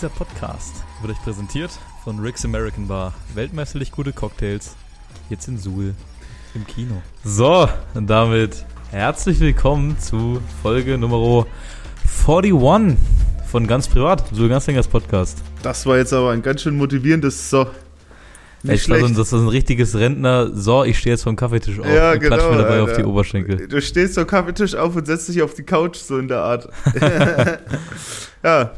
Dieser Podcast wird euch präsentiert von Rick's American Bar. Weltmeisterlich gute Cocktails. Jetzt in Suhl im Kino. So, und damit herzlich willkommen zu Folge Nummer 41 von Ganz Privat, Suhl Ganzlingers Podcast. Das war jetzt aber ein ganz schön motivierendes So. Nicht ich schlecht. das ist ein richtiges Rentner. So, ich stehe jetzt vom Kaffeetisch auf ja, und genau, klatsch mir dabei Alter. auf die Oberschenkel. Du stehst vom Kaffeetisch auf und setzt dich auf die Couch, so in der Art. ja,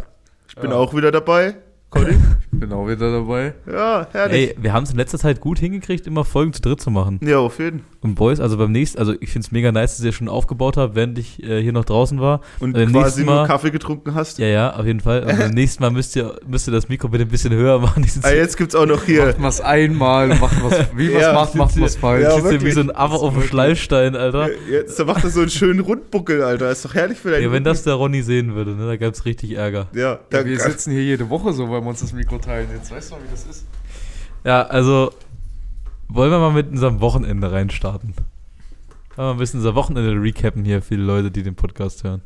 ich bin ja. auch wieder dabei. Conny? Ich bin auch wieder dabei. Ja, herrlich. Ey, wir haben es in letzter Zeit gut hingekriegt, immer Folgen zu dritt zu machen. Ja, auf jeden Fall. Und Boys, also beim nächsten, also ich finde es mega nice, dass ihr schon aufgebaut habt, während ich äh, hier noch draußen war. Und also quasi Mal, nur Kaffee getrunken hast. Ja, ja, auf jeden Fall. Und beim nächsten Mal müsst ihr, müsst ihr das Mikro bitte ein bisschen höher machen. Ah, jetzt gibt's auch noch hier. Macht was einmal, macht was, wie was ja, macht, macht was falsch. Ja, wie so ein Affe auf dem Schleifstein, Alter. Jetzt da macht er so einen schönen Rundbuckel, Alter. Ist doch herrlich für deinen Ja, wenn das der Ronny sehen würde, ne, da gab's richtig Ärger. Ja, ja wir sitzen hier jede Woche so, weil wir uns das Mikro teilen. Jetzt weißt du mal, wie das ist. Ja, also wollen wir mal mit unserem Wochenende reinstarten. Wollen wir ein bisschen unser Wochenende recappen hier für die Leute, die den Podcast hören.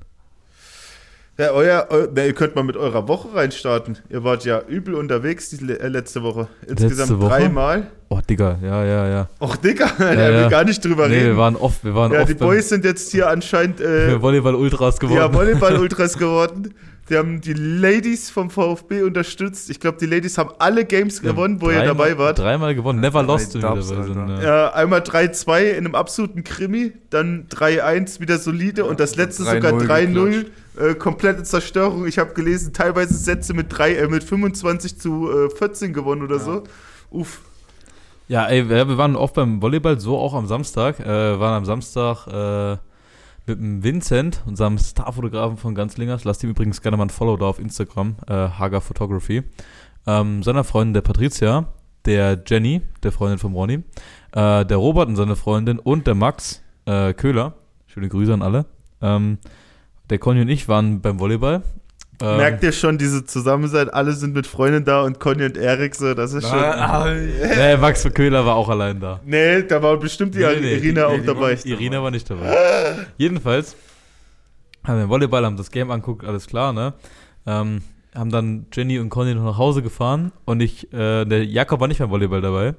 Ja, euer, eu, na, ihr könnt mal mit eurer Woche reinstarten. Ihr wart ja übel unterwegs die äh, letzte Woche. Insgesamt letzte Woche? dreimal. Oh, Digga, ja, ja, ja. Och, Digga, da ja, ja. wir gar nicht drüber nee, reden. wir waren oft, wir waren Ja, oft die Boys sind jetzt hier anscheinend äh, Volleyball-Ultras geworden. Ja, Volleyball-Ultras geworden. Die haben die Ladies vom VfB unterstützt. Ich glaube, die Ladies haben alle Games gewonnen, wo ihr dabei wart. Dreimal gewonnen, never lost. Dubs, ja. ja, einmal 3-2 in einem absoluten Krimi, dann 3-1 wieder solide ja, und das letzte sogar 3-0. Äh, komplette Zerstörung. Ich habe gelesen, teilweise Sätze mit, 3, äh, mit 25 zu äh, 14 gewonnen oder ja. so. Uff. Ja, ey, wir waren oft beim Volleyball, so auch am Samstag. Äh, waren am Samstag äh, mit dem Vincent, unserem Starfotografen von Ganzlingers. Lasst ihm übrigens gerne mal ein Follow da auf Instagram, äh, Hager Photography. Ähm, seiner Freundin, der Patricia, der Jenny, der Freundin von Ronny, äh, der Robert und seine Freundin und der Max äh, Köhler. Schöne Grüße an alle. Ähm, der Conny und ich waren beim Volleyball ähm, Merkt ihr schon, diese Zusammensein, alle sind mit Freunden da und Conny und Erik so, das ist schon. Ah, nee, Max Köhler war auch allein da. Nee, da war bestimmt die nee, nee, Irina nee, auch dabei. Irina war nicht dabei. Jedenfalls haben wir Volleyball, haben das Game anguckt, alles klar, ne? Ähm, haben dann Jenny und Conny noch nach Hause gefahren und ich, äh, der Jakob war nicht beim Volleyball dabei.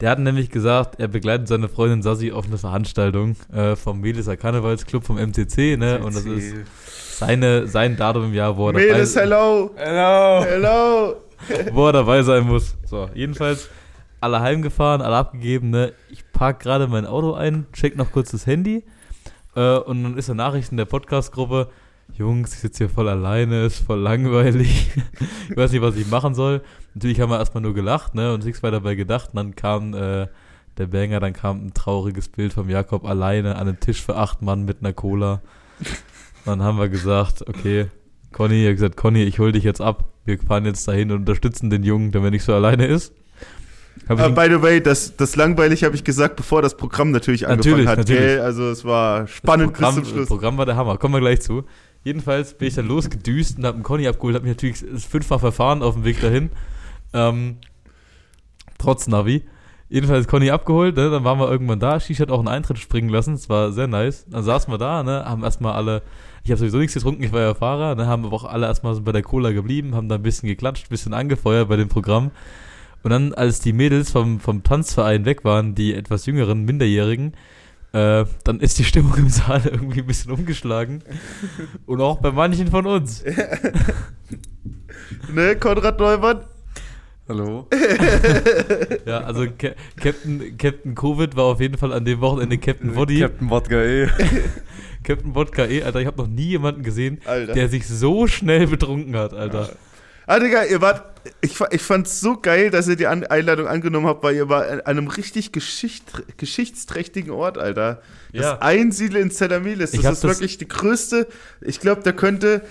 Der hat nämlich gesagt, er begleitet seine Freundin Sassi auf eine Veranstaltung äh, vom Mädels Karnevalsclub vom MCC, ne? Und das ist seine, sein Datum im Jahr, wo er Mädels, dabei hello! Hello! Hello! wo er dabei sein muss. So, jedenfalls alle heimgefahren, alle abgegeben, ne? Ich park gerade mein Auto ein, check noch kurz das Handy äh, und dann ist eine Nachricht in der Podcast-Gruppe, Jungs, ich sitze hier voll alleine, ist voll langweilig. ich weiß nicht, was ich machen soll. Natürlich haben wir erstmal nur gelacht, ne, und nichts weiter dabei gedacht. Und dann kam äh, der Banger, dann kam ein trauriges Bild vom Jakob alleine an einem Tisch für acht Mann mit einer Cola. Dann haben wir gesagt, okay, Conny, hat gesagt, Conny, ich hol dich jetzt ab. Wir fahren jetzt dahin und unterstützen den Jungen, damit er nicht so alleine ist. Uh, by the way, das, das langweilig habe ich gesagt, bevor das Programm natürlich angefangen natürlich, hat. Natürlich. Gell? Also es war spannend Programm, bis zum Schluss. Das Programm war der Hammer. Kommen wir gleich zu. Jedenfalls bin ich dann losgedüst und habe einen Conny abgeholt, habe mich natürlich fünfmal verfahren auf dem Weg dahin. Ähm, trotz Navi. Jedenfalls Conny abgeholt, ne? dann waren wir irgendwann da. Shish hat auch einen Eintritt springen lassen, das war sehr nice. Dann saßen wir da, ne? haben erstmal alle, ich habe sowieso nichts getrunken, ich war ja Fahrer, ne? haben wir auch alle erstmal so bei der Cola geblieben, haben da ein bisschen geklatscht, ein bisschen angefeuert bei dem Programm. Und dann, als die Mädels vom, vom Tanzverein weg waren, die etwas jüngeren, Minderjährigen, äh, dann ist die Stimmung im Saal irgendwie ein bisschen umgeschlagen. Und auch bei manchen von uns. ne, Konrad Neumann? Hallo. ja, also Ca Captain, Captain Covid war auf jeden Fall an dem Wochenende Captain Body. Captain Wodka E. Captain Wodka E, Alter, ich habe noch nie jemanden gesehen, Alter. der sich so schnell betrunken hat, Alter. Ja. Ah, Digga, ihr wart. Ich, ich fand's so geil, dass ihr die An Einladung angenommen habt, weil ihr war an einem richtig Geschicht, geschichtsträchtigen Ort, Alter. Das ja. Einsiedel in Zellamilis. Das ist wirklich die größte. Ich glaube, da könnte.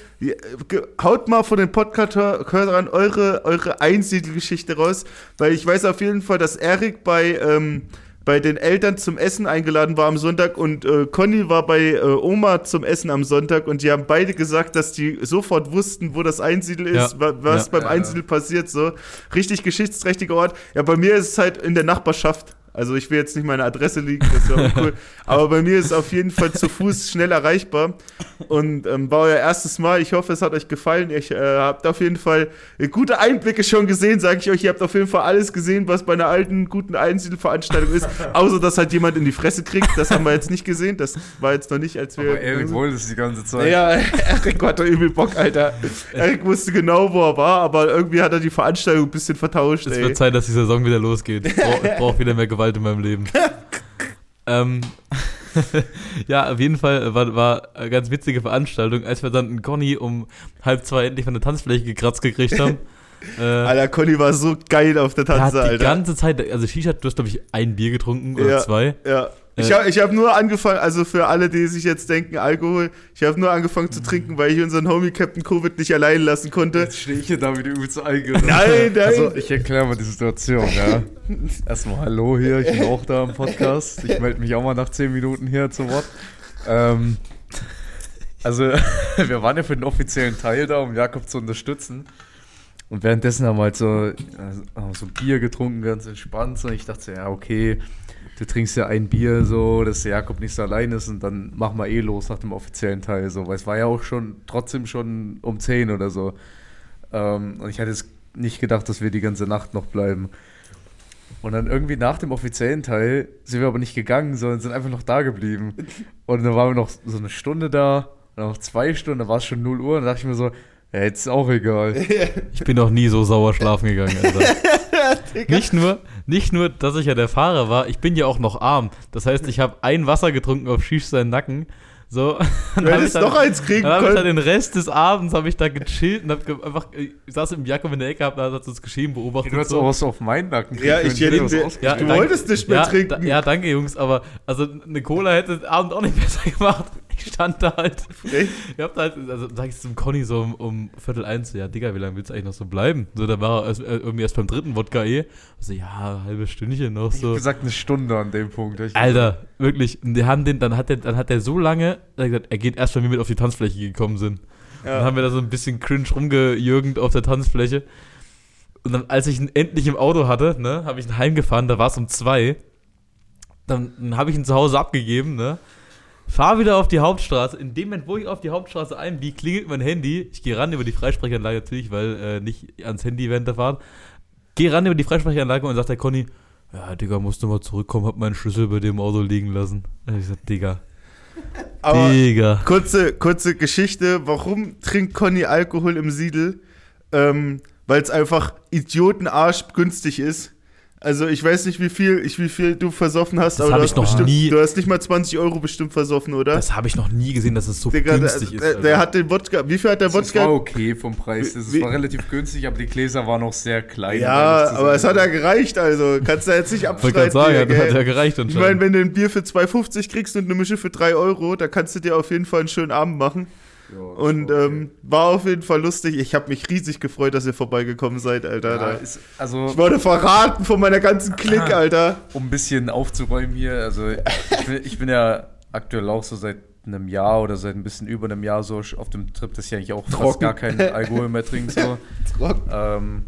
Haut mal von den Podcast-Hörern eure, eure Einsiedelgeschichte raus, weil ich weiß auf jeden Fall, dass Erik bei. Ähm, bei den Eltern zum Essen eingeladen war am Sonntag und äh, Conny war bei äh, Oma zum Essen am Sonntag und die haben beide gesagt, dass die sofort wussten, wo das Einsiedel ist, ja. was ja. beim Einsiedel passiert. So richtig geschichtsträchtiger Ort. Ja, bei mir ist es halt in der Nachbarschaft. Also ich will jetzt nicht meine Adresse liegen, das wäre cool. Aber bei mir ist es auf jeden Fall zu Fuß schnell erreichbar. Und ähm, war euer erstes Mal. Ich hoffe, es hat euch gefallen. Ich äh, habt auf jeden Fall gute Einblicke schon gesehen, sage ich euch. Ihr habt auf jeden Fall alles gesehen, was bei einer alten, guten Einzelveranstaltung ist. Außer, dass halt jemand in die Fresse kriegt. Das haben wir jetzt nicht gesehen. Das war jetzt noch nicht, als wir. Aber Erik wollte es die ganze Zeit. Ja, Erik hatte übel Bock, Alter. Erik wusste genau, wo er war, aber irgendwie hat er die Veranstaltung ein bisschen vertauscht. Es wird Zeit, dass die Saison wieder losgeht. Ich brauche brauch wieder mehr Gewalt in meinem Leben. ähm, ja, auf jeden Fall war, war eine ganz witzige Veranstaltung, als wir dann einen Conny um halb zwei endlich von der Tanzfläche gekratzt gekriegt haben. äh, Alter, Conny war so geil auf der Tanze, Alter. Die ganze Zeit, also Shisha, du hast, glaube ich, ein Bier getrunken oder ja, zwei. Ja. Ich habe ich hab nur angefangen, also für alle, die sich jetzt denken, Alkohol, ich habe nur angefangen zu trinken, weil ich unseren Homie Captain Covid nicht allein lassen konnte. Jetzt stehe ich hier da wieder übel zu eingegangen. Nein, nein. Also, ich erkläre mal die Situation, ja. Erstmal Hallo hier, ich bin auch da im Podcast. Ich melde mich auch mal nach 10 Minuten hier zu Wort. Ähm, also, wir waren ja für den offiziellen Teil da, um Jakob zu unterstützen. Und währenddessen haben wir halt so, also, so Bier getrunken, ganz entspannt. Und ich dachte, ja, okay, du trinkst ja ein Bier so, dass der Jakob nicht so allein ist und dann machen wir eh los nach dem offiziellen Teil so, weil es war ja auch schon trotzdem schon um 10 oder so. Ähm, und ich hatte jetzt nicht gedacht, dass wir die ganze Nacht noch bleiben. Und dann irgendwie nach dem offiziellen Teil sind wir aber nicht gegangen, sondern sind einfach noch da geblieben. Und dann waren wir noch so eine Stunde da, und noch zwei Stunden, da war es schon 0 Uhr, und dann dachte ich mir so, ja, jetzt ist auch egal. Ich bin noch nie so sauer schlafen gegangen, Alter. nicht, nur, nicht nur, dass ich ja der Fahrer war, ich bin ja auch noch arm. Das heißt, ich habe ein Wasser getrunken auf Schisch seinen Nacken. So, du hättest noch eins kriegen dann können. Dann den Rest des Abends habe ich da gechillt und habe einfach, ich saß im Jakob in der Ecke, hab da das Geschehen beobachtet. Du hast so. auch was auf meinen Nacken Ja, ich hätte ihn, ja, du danke, wolltest nicht mehr ja, trinken. Da, ja, danke Jungs, aber also eine Cola hätte den Abend auch nicht besser gemacht. Ich stand da halt. Echt? Ich hab da halt, also sag ich zum Conny so um, um Viertel eins, ja, Digga, wie lange willst du eigentlich noch so bleiben? So, da war er erst, irgendwie erst beim dritten Wodka eh. Also, ja, halbe Stündchen noch so. Ich hab gesagt, eine Stunde an dem Punkt. Alter, wirklich. Und die haben den, dann hat der, dann hat der so lange, er, gesagt, er geht erst, wenn wir mit auf die Tanzfläche gekommen sind. Ja. Dann haben wir da so ein bisschen cringe rumgejürgend auf der Tanzfläche. Und dann, als ich ihn endlich im Auto hatte, ne, habe ich ihn heimgefahren, da war es um zwei. Dann, dann habe ich ihn zu Hause abgegeben, ne? Fahr wieder auf die Hauptstraße. In dem Moment, wo ich auf die Hauptstraße einbiege, klingelt mein Handy. Ich gehe ran über die Freisprechanlage natürlich, weil äh, nicht ans Handy während der Fahrt. Gehe ran über die Freisprechanlage und sagt der Conny, ja, Digga, musst du mal zurückkommen, hab meinen Schlüssel bei dem Auto liegen lassen. Und ich sag, Digga. Aber Digga. Kurze, kurze Geschichte, warum trinkt Conny Alkohol im Siedel? Ähm, weil es einfach idiotenarsch günstig ist. Also ich weiß nicht, wie viel, ich, wie viel du versoffen hast, das aber du hast, bestimmt, nie, du hast nicht mal 20 Euro bestimmt versoffen, oder? Das habe ich noch nie gesehen, dass es so Digga, günstig der, ist. Der, der hat den Wodka, wie viel hat der Wodka? Das war okay vom Preis, das wie, war relativ günstig, aber die Gläser waren noch sehr klein. Ja, aber es hat ja gereicht, also kannst du jetzt nicht abstreiten. Ich sagen, ja, hat ja gereicht Ich meine, wenn du ein Bier für 2,50 kriegst und eine Mische für 3 Euro, da kannst du dir auf jeden Fall einen schönen Abend machen. Ja, und okay. ähm, war auf jeden Fall lustig. Ich habe mich riesig gefreut, dass ihr vorbeigekommen seid, Alter. Ja, ist, also, ich wurde verraten von meiner ganzen Klick, Alter. Um ein bisschen aufzuräumen hier. Also ich bin, ich bin ja aktuell auch so seit einem Jahr oder seit ein bisschen über einem Jahr so auf dem Trip, dass ich eigentlich auch Trocken. fast gar keinen Alkohol mehr trinke. So. ähm,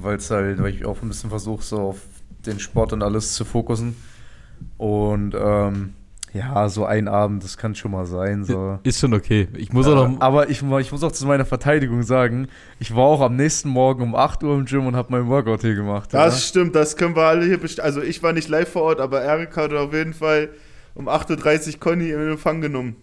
weil es halt, weil ich auch ein bisschen versuche, so auf den Sport und alles zu fokussen. Und ähm, ja, so ein Abend, das kann schon mal sein. So. Ist schon okay. Ich muss auch noch. Aber ich, ich muss auch zu meiner Verteidigung sagen, ich war auch am nächsten Morgen um 8 Uhr im Gym und habe meinen Workout hier gemacht. Das ja? stimmt, das können wir alle hier bestimmt. Also ich war nicht live vor Ort, aber Erik hat auf jeden Fall um 8.30 Uhr Conny in Empfang genommen.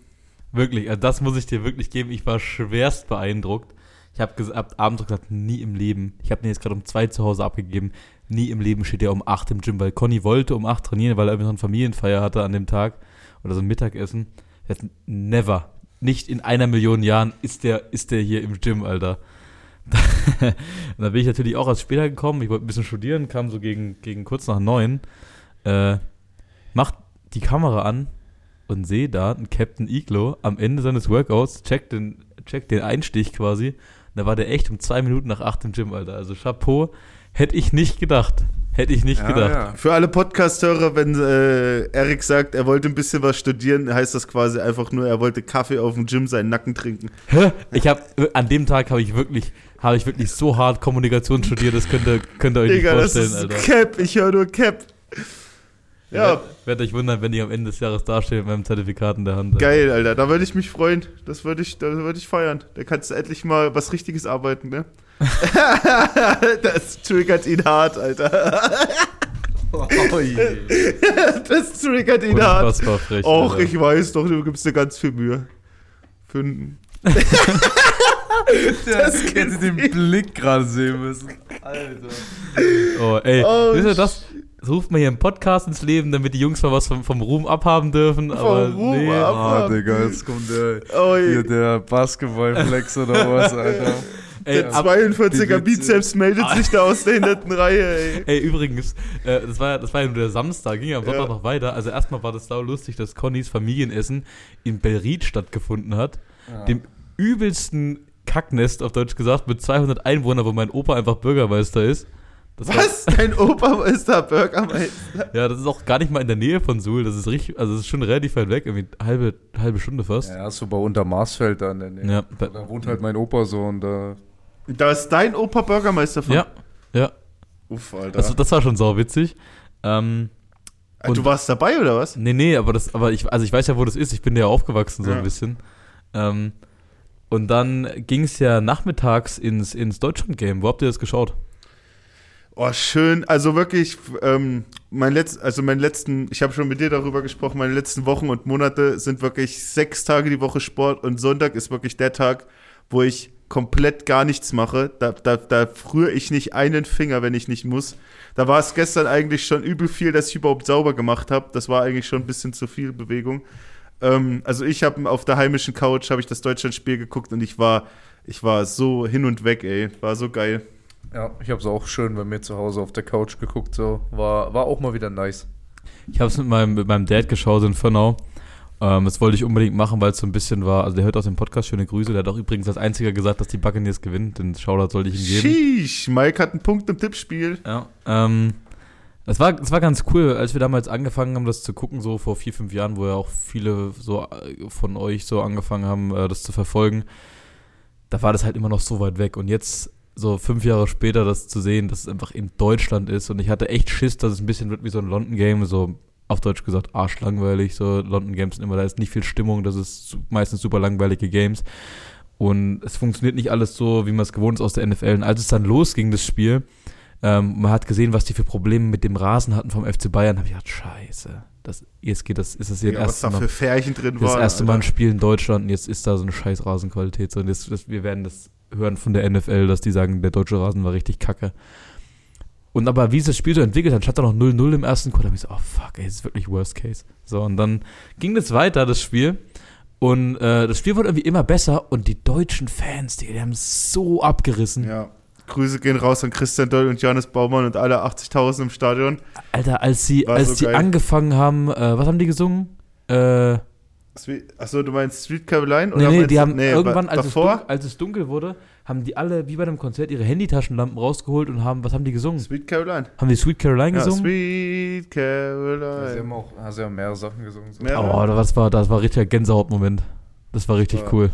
Wirklich, also das muss ich dir wirklich geben. Ich war schwerst beeindruckt. Ich habe ab Abend gesagt, nie im Leben. Ich habe den jetzt gerade um 2 zu Hause abgegeben. Nie im Leben steht er um 8 im Gym, weil Conny wollte um 8 trainieren, weil er irgendwie noch eine Familienfeier hatte an dem Tag oder so ein Mittagessen. Er never, nicht in einer Million Jahren ist der, ist der hier im Gym, Alter. da bin ich natürlich auch erst später gekommen. Ich wollte ein bisschen studieren, kam so gegen, gegen kurz nach neun. Äh, macht die Kamera an und sehe da einen Captain Iglo am Ende seines Workouts, checkt den, checkt den Einstich quasi. Und da war der echt um zwei Minuten nach acht im Gym, Alter. Also Chapeau, hätte ich nicht gedacht. Hätte ich nicht ja, gedacht. Ja. Für alle Podcast-Hörer, wenn äh, Erik sagt, er wollte ein bisschen was studieren, heißt das quasi einfach nur, er wollte Kaffee auf dem Gym seinen Nacken trinken. Hä? Ich habe an dem Tag habe ich wirklich ich wirklich so hart Kommunikation studiert, das könnt ihr, könnt ihr euch Digga, nicht vorstellen, das ist Alter. Cap, ich höre nur Cap. Ja. Ich werde euch wundern, wenn ich am Ende des Jahres dastehe mit meinem Zertifikat in der Hand. Geil, Alter. Da würde ich mich freuen. Das würde ich, würd ich feiern. Da kannst du endlich mal was Richtiges arbeiten, ne? das triggert ihn hart, Alter. Oh das triggert ihn hart. Frech, Och, Alter. ich weiß doch, du gibst dir ganz viel Mühe. Für einen das hätte den Blick gerade sehen müssen. Alter. Oh, ey. Oh, wisst ihr das? Das ruft man hier im Podcast ins Leben, damit die Jungs mal was vom, vom Ruhm abhaben dürfen. Aber vom Ruhm nee. abhaben. Oh, Digga, jetzt kommt der, oh, hier der Basketballflex oder was, Alter. Ey, der 42er Bizeps meldet ja. sich da aus der hinterten Reihe, ey. Ey, übrigens, äh, das, war, das war ja nur der Samstag, ging ja am Sonntag ja. noch weiter. Also erstmal war das sau lustig, dass Connys Familienessen in Belried stattgefunden hat. Ja. Dem übelsten Kacknest, auf Deutsch gesagt, mit 200 Einwohnern, wo mein Opa einfach Bürgermeister ist. Das Was? War, Dein Opa ist da Bürgermeister? Ja, das ist auch gar nicht mal in der Nähe von Suhl. Das ist richtig, also das ist schon relativ weit weg, irgendwie halbe, halbe Stunde fast. Ja, so bei Untermaßfeld da in der Nähe. Ja, da, da wohnt halt mein Opa so und da. Da ist dein Opa Bürgermeister von. Ja, ja. Uff, Alter. Also, das war schon sau witzig. Ähm, und, du warst dabei oder was? Nee, nee, aber das, aber ich, also ich weiß ja, wo das ist. Ich bin ja aufgewachsen so ja. ein bisschen. Ähm, und dann ging es ja nachmittags ins, ins Deutschland-Game. Wo habt ihr das geschaut? Oh, schön. Also wirklich, ähm, mein Letz-, also meinen letzten, ich habe schon mit dir darüber gesprochen, meine letzten Wochen und Monate sind wirklich sechs Tage die Woche Sport und Sonntag ist wirklich der Tag, wo ich komplett gar nichts mache. Da, da, da frühere ich nicht einen Finger, wenn ich nicht muss. Da war es gestern eigentlich schon übel viel, dass ich überhaupt sauber gemacht habe. Das war eigentlich schon ein bisschen zu viel Bewegung. Ähm, also ich habe auf der heimischen Couch habe ich das Deutschlandspiel geguckt und ich war, ich war so hin und weg, ey. War so geil. Ja, ich habe es auch schön bei mir zu Hause auf der Couch geguckt. So war, war auch mal wieder nice. Ich habe es mit meinem, mit meinem Dad geschaut in Fernau. Ähm, das wollte ich unbedingt machen, weil es so ein bisschen war. Also der hört aus dem Podcast schöne Grüße. Der hat auch übrigens als einziger gesagt, dass die Buccaneers gewinnen. Den Shoutout sollte ich ihm geben. Sheesh, Mike hat einen Punkt im Tippspiel. Ja. Ähm, das war, das war ganz cool, als wir damals angefangen haben, das zu gucken, so vor vier, fünf Jahren, wo ja auch viele so äh, von euch so angefangen haben, äh, das zu verfolgen. Da war das halt immer noch so weit weg. Und jetzt, so fünf Jahre später, das zu sehen, dass es einfach in Deutschland ist. Und ich hatte echt Schiss, dass es ein bisschen wird wie so ein London-Game, so auf Deutsch gesagt arschlangweilig. So London Games sind immer, da ist nicht viel Stimmung, das ist meistens super langweilige Games. Und es funktioniert nicht alles so, wie man es gewohnt ist aus der NFL. Und als es dann losging, das Spiel, ähm, man hat gesehen, was die für Probleme mit dem Rasen hatten vom FC Bayern. Habe ich gedacht, scheiße. Das, jetzt geht das, ist das hier ja, das erste Mal. Färchen drin das waren, erste Mal ein Spiel in Deutschland und jetzt ist da so eine scheiß Rasenqualität. So, und jetzt, das, wir werden das hören von der NFL, dass die sagen, der deutsche Rasen war richtig kacke. Und aber wie sich das Spiel so entwickelt hat, stand da noch 0-0 im ersten habe ich so, oh fuck, ey, das ist wirklich Worst Case. So, und dann ging das weiter, das Spiel. Und äh, das Spiel wurde irgendwie immer besser und die deutschen Fans, die, die haben es so abgerissen. Ja. Grüße gehen raus an Christian Doll und Johannes Baumann und alle 80.000 im Stadion. Alter, als sie, als so die angefangen haben, äh, was haben die gesungen? Äh, Achso, du meinst Street Caroline? Oder nee, nee, die haben nee, irgendwann, als es, dunkel, als es, dunkel wurde, haben die alle, wie bei einem Konzert, ihre Handytaschenlampen rausgeholt und haben, was haben die gesungen? Sweet Caroline. Haben die Sweet Caroline ja, gesungen? Sweet Caroline. Sie haben auch, also haben mehrere Sachen gesungen. So. Oh, das war, das war richtig Gänsehautmoment. Das war richtig war, cool.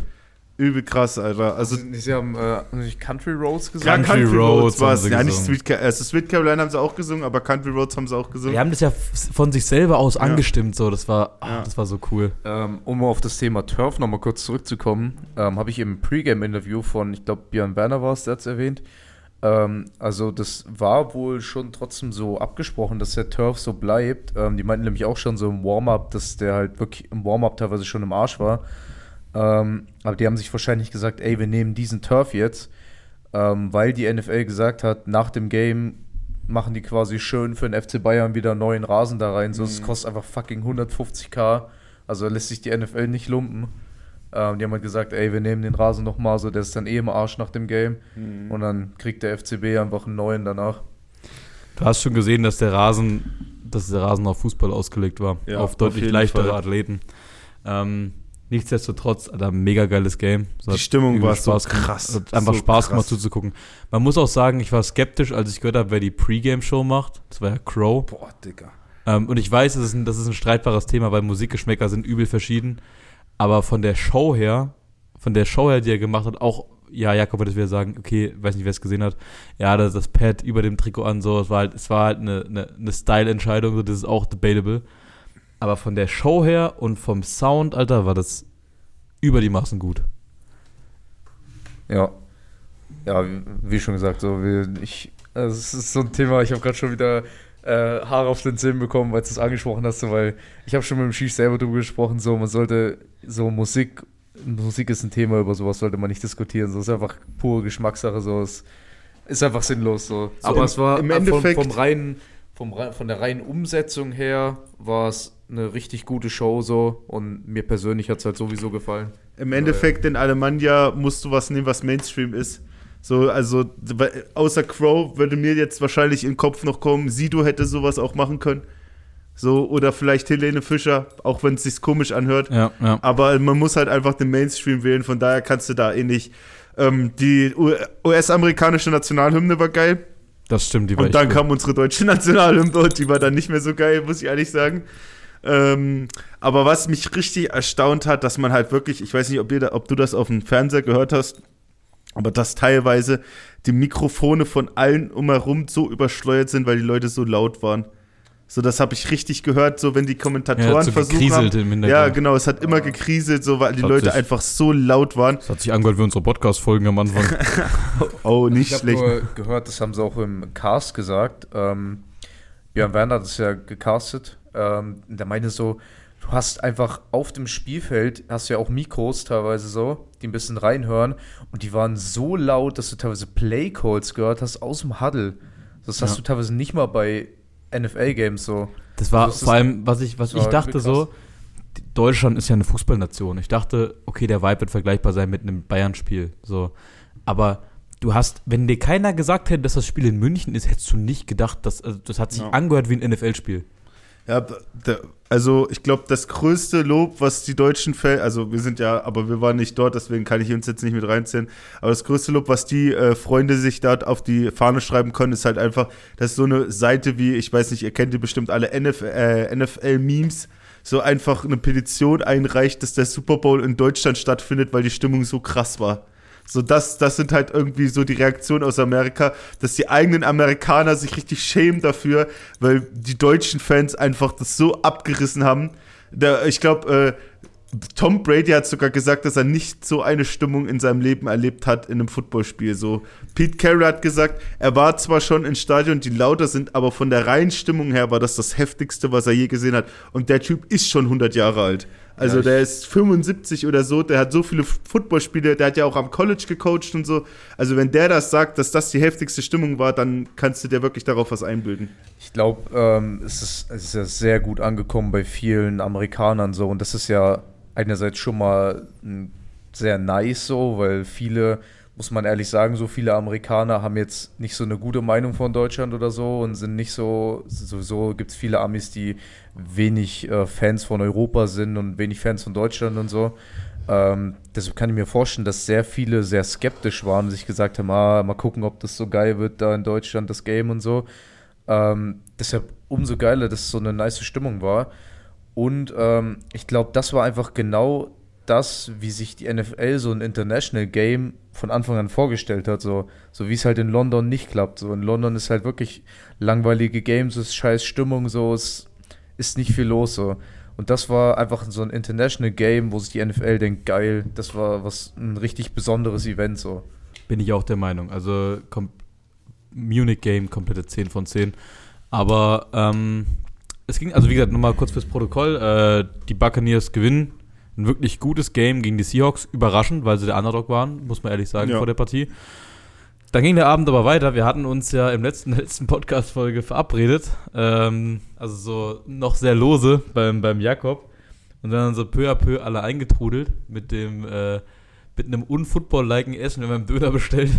Übel krass, Alter. Also, sie haben äh, nicht Country Roads gesungen. Ja, Country, Country Roads war es. Ja, nicht Sweet, also Sweet Caroline haben sie auch gesungen, aber Country Roads haben sie auch gesungen. Die haben das ja von sich selber aus ja. angestimmt, so. Das war, ja. das war so cool. Ähm, um auf das Thema Turf nochmal kurz zurückzukommen, ähm, habe ich im Pre-Game-Interview von, ich glaube, Björn Werner war es, der hat es erwähnt. Ähm, also, das war wohl schon trotzdem so abgesprochen, dass der Turf so bleibt. Ähm, die meinten nämlich auch schon so im Warm-Up, dass der halt wirklich im Warm-Up teilweise schon im Arsch war. Ähm, aber die haben sich wahrscheinlich gesagt, ey, wir nehmen diesen Turf jetzt, ähm, weil die NFL gesagt hat, nach dem Game machen die quasi schön für den FC Bayern wieder einen neuen Rasen da rein. So, es mhm. kostet einfach fucking 150k. Also lässt sich die NFL nicht lumpen. Ähm, die haben halt gesagt, ey, wir nehmen den Rasen nochmal, so der ist dann eh im Arsch nach dem Game. Mhm. Und dann kriegt der FCB einfach einen neuen danach. Du hast schon gesehen, dass der Rasen, dass der Rasen auf Fußball ausgelegt war. Ja, auf deutlich auf leichtere Fall. Athleten. Ähm, Nichtsdestotrotz, ein mega geiles Game. So die Stimmung war Spaß so krass. Hat einfach so Spaß krass. gemacht zuzugucken. Man muss auch sagen, ich war skeptisch, als ich gehört habe, wer die Pre-Game-Show macht. Das war ja Crow. Boah, Digga. Ähm, und ich weiß, das ist, ein, das ist ein streitbares Thema, weil Musikgeschmäcker sind übel verschieden. Aber von der Show her, von der Show her, die er gemacht hat, auch ja, Jakob wird es wieder sagen, okay, weiß nicht, wer es gesehen hat, ja, das, das Pad über dem Trikot an, so, es war halt, es war halt eine, eine, eine Style-Entscheidung, so, das ist auch debatable. Aber von der Show her und vom Sound, Alter, war das über die Maßen gut. Ja. Ja, wie schon gesagt, so, wie, ich, also es ist so ein Thema, ich habe gerade schon wieder äh, Haare auf den Zähnen bekommen, weil du es angesprochen hast, so, weil ich habe schon mit dem Schieß selber drüber gesprochen, so, man sollte so Musik, Musik ist ein Thema, über sowas sollte man nicht diskutieren, so, ist einfach pure Geschmackssache, so, es ist einfach sinnlos, so. so Aber im, es war im Endeffekt vom, vom reinen, vom, von der reinen Umsetzung her war es eine richtig gute Show so und mir persönlich hat es halt sowieso gefallen. Im Endeffekt in Alemannia musst du was nehmen, was Mainstream ist. So, also außer Crow würde mir jetzt wahrscheinlich in den Kopf noch kommen, Sido hätte sowas auch machen können. So, oder vielleicht Helene Fischer, auch wenn es sich komisch anhört. Ja, ja. Aber man muss halt einfach den Mainstream wählen, von daher kannst du da eh nicht. Ähm, die US-amerikanische Nationalhymne war geil. Das stimmt, die war Und dann kam unsere deutsche Nationalhymne und die war dann nicht mehr so geil, muss ich ehrlich sagen. Ähm, aber was mich richtig erstaunt hat, dass man halt wirklich, ich weiß nicht, ob, da, ob du das auf dem Fernseher gehört hast, aber dass teilweise die Mikrofone von allen umherum so übersteuert sind, weil die Leute so laut waren. So, das habe ich richtig gehört, so wenn die Kommentatoren ja, so versucht haben. Ja, genau, es hat immer gekriselt, so weil die Leute sich, einfach so laut waren. Es hat sich angehört wie unsere Podcast-Folgen am Anfang. oh, nicht ich schlecht. Ich habe gehört, das haben sie auch im Cast gesagt. Ähm, Björn Werner hat es ja gecastet. Ähm, der meinte so, du hast einfach auf dem Spielfeld, hast ja auch Mikros teilweise so, die ein bisschen reinhören und die waren so laut, dass du teilweise Playcalls gehört hast aus dem Huddle. Das hast ja. du teilweise nicht mal bei NFL-Games so. Das war also, das vor allem, was ich, was ich dachte so, Deutschland ist ja eine Fußballnation. Ich dachte, okay, der Vibe wird vergleichbar sein mit einem Bayern-Spiel. So. Aber du hast, wenn dir keiner gesagt hätte, dass das Spiel in München ist, hättest du nicht gedacht, dass, also das hat sich ja. angehört wie ein NFL-Spiel. Ja, der, also ich glaube, das größte Lob, was die deutschen Fans, also wir sind ja, aber wir waren nicht dort, deswegen kann ich uns jetzt nicht mit reinziehen, aber das größte Lob, was die äh, Freunde sich dort auf die Fahne schreiben können, ist halt einfach, dass so eine Seite wie, ich weiß nicht, ihr kennt die bestimmt alle NFL, äh, NFL-Memes, so einfach eine Petition einreicht, dass der Super Bowl in Deutschland stattfindet, weil die Stimmung so krass war. So, das, das sind halt irgendwie so die Reaktionen aus Amerika, dass die eigenen Amerikaner sich richtig schämen dafür, weil die deutschen Fans einfach das so abgerissen haben. Da, ich glaube, äh, Tom Brady hat sogar gesagt, dass er nicht so eine Stimmung in seinem Leben erlebt hat in einem Footballspiel. So, Pete Carroll hat gesagt, er war zwar schon in Stadion, die lauter sind, aber von der reinen Stimmung her war das das heftigste, was er je gesehen hat. Und der Typ ist schon 100 Jahre alt. Also ja, der ist 75 oder so, der hat so viele Footballspiele, der hat ja auch am College gecoacht und so. Also wenn der das sagt, dass das die heftigste Stimmung war, dann kannst du dir wirklich darauf was einbilden. Ich glaube, ähm, es, ist, es ist ja sehr gut angekommen bei vielen Amerikanern so und das ist ja einerseits schon mal sehr nice so, weil viele muss man ehrlich sagen, so viele Amerikaner haben jetzt nicht so eine gute Meinung von Deutschland oder so und sind nicht so, sowieso gibt es viele Amis, die wenig äh, Fans von Europa sind und wenig Fans von Deutschland und so. Ähm, deshalb kann ich mir vorstellen, dass sehr viele sehr skeptisch waren und sich gesagt haben, ah, mal gucken, ob das so geil wird da in Deutschland, das Game und so. Ähm, deshalb umso geiler, dass es so eine nice Stimmung war. Und ähm, ich glaube, das war einfach genau das, wie sich die NFL so ein International Game von Anfang an vorgestellt hat, so, so wie es halt in London nicht klappt. So in London ist halt wirklich langweilige Games, es ist scheiß Stimmung, so es ist nicht viel los so. Und das war einfach so ein International Game, wo sich die NFL denkt, geil, das war was ein richtig besonderes Event so. Bin ich auch der Meinung. Also Munich Game komplette 10 von 10. Aber ähm, es ging, also wie gesagt, nochmal kurz fürs Protokoll. Äh, die Buccaneers gewinnen ein wirklich gutes Game gegen die Seahawks. Überraschend, weil sie der Underdog waren, muss man ehrlich sagen, ja. vor der Partie. Dann ging der Abend aber weiter. Wir hatten uns ja im letzten, letzten Podcast-Folge verabredet. Ähm, also so noch sehr lose beim, beim Jakob. Und dann so peu à peu alle eingetrudelt mit dem, äh, mit einem unfootball-liken Essen, wenn man Döner bestellt.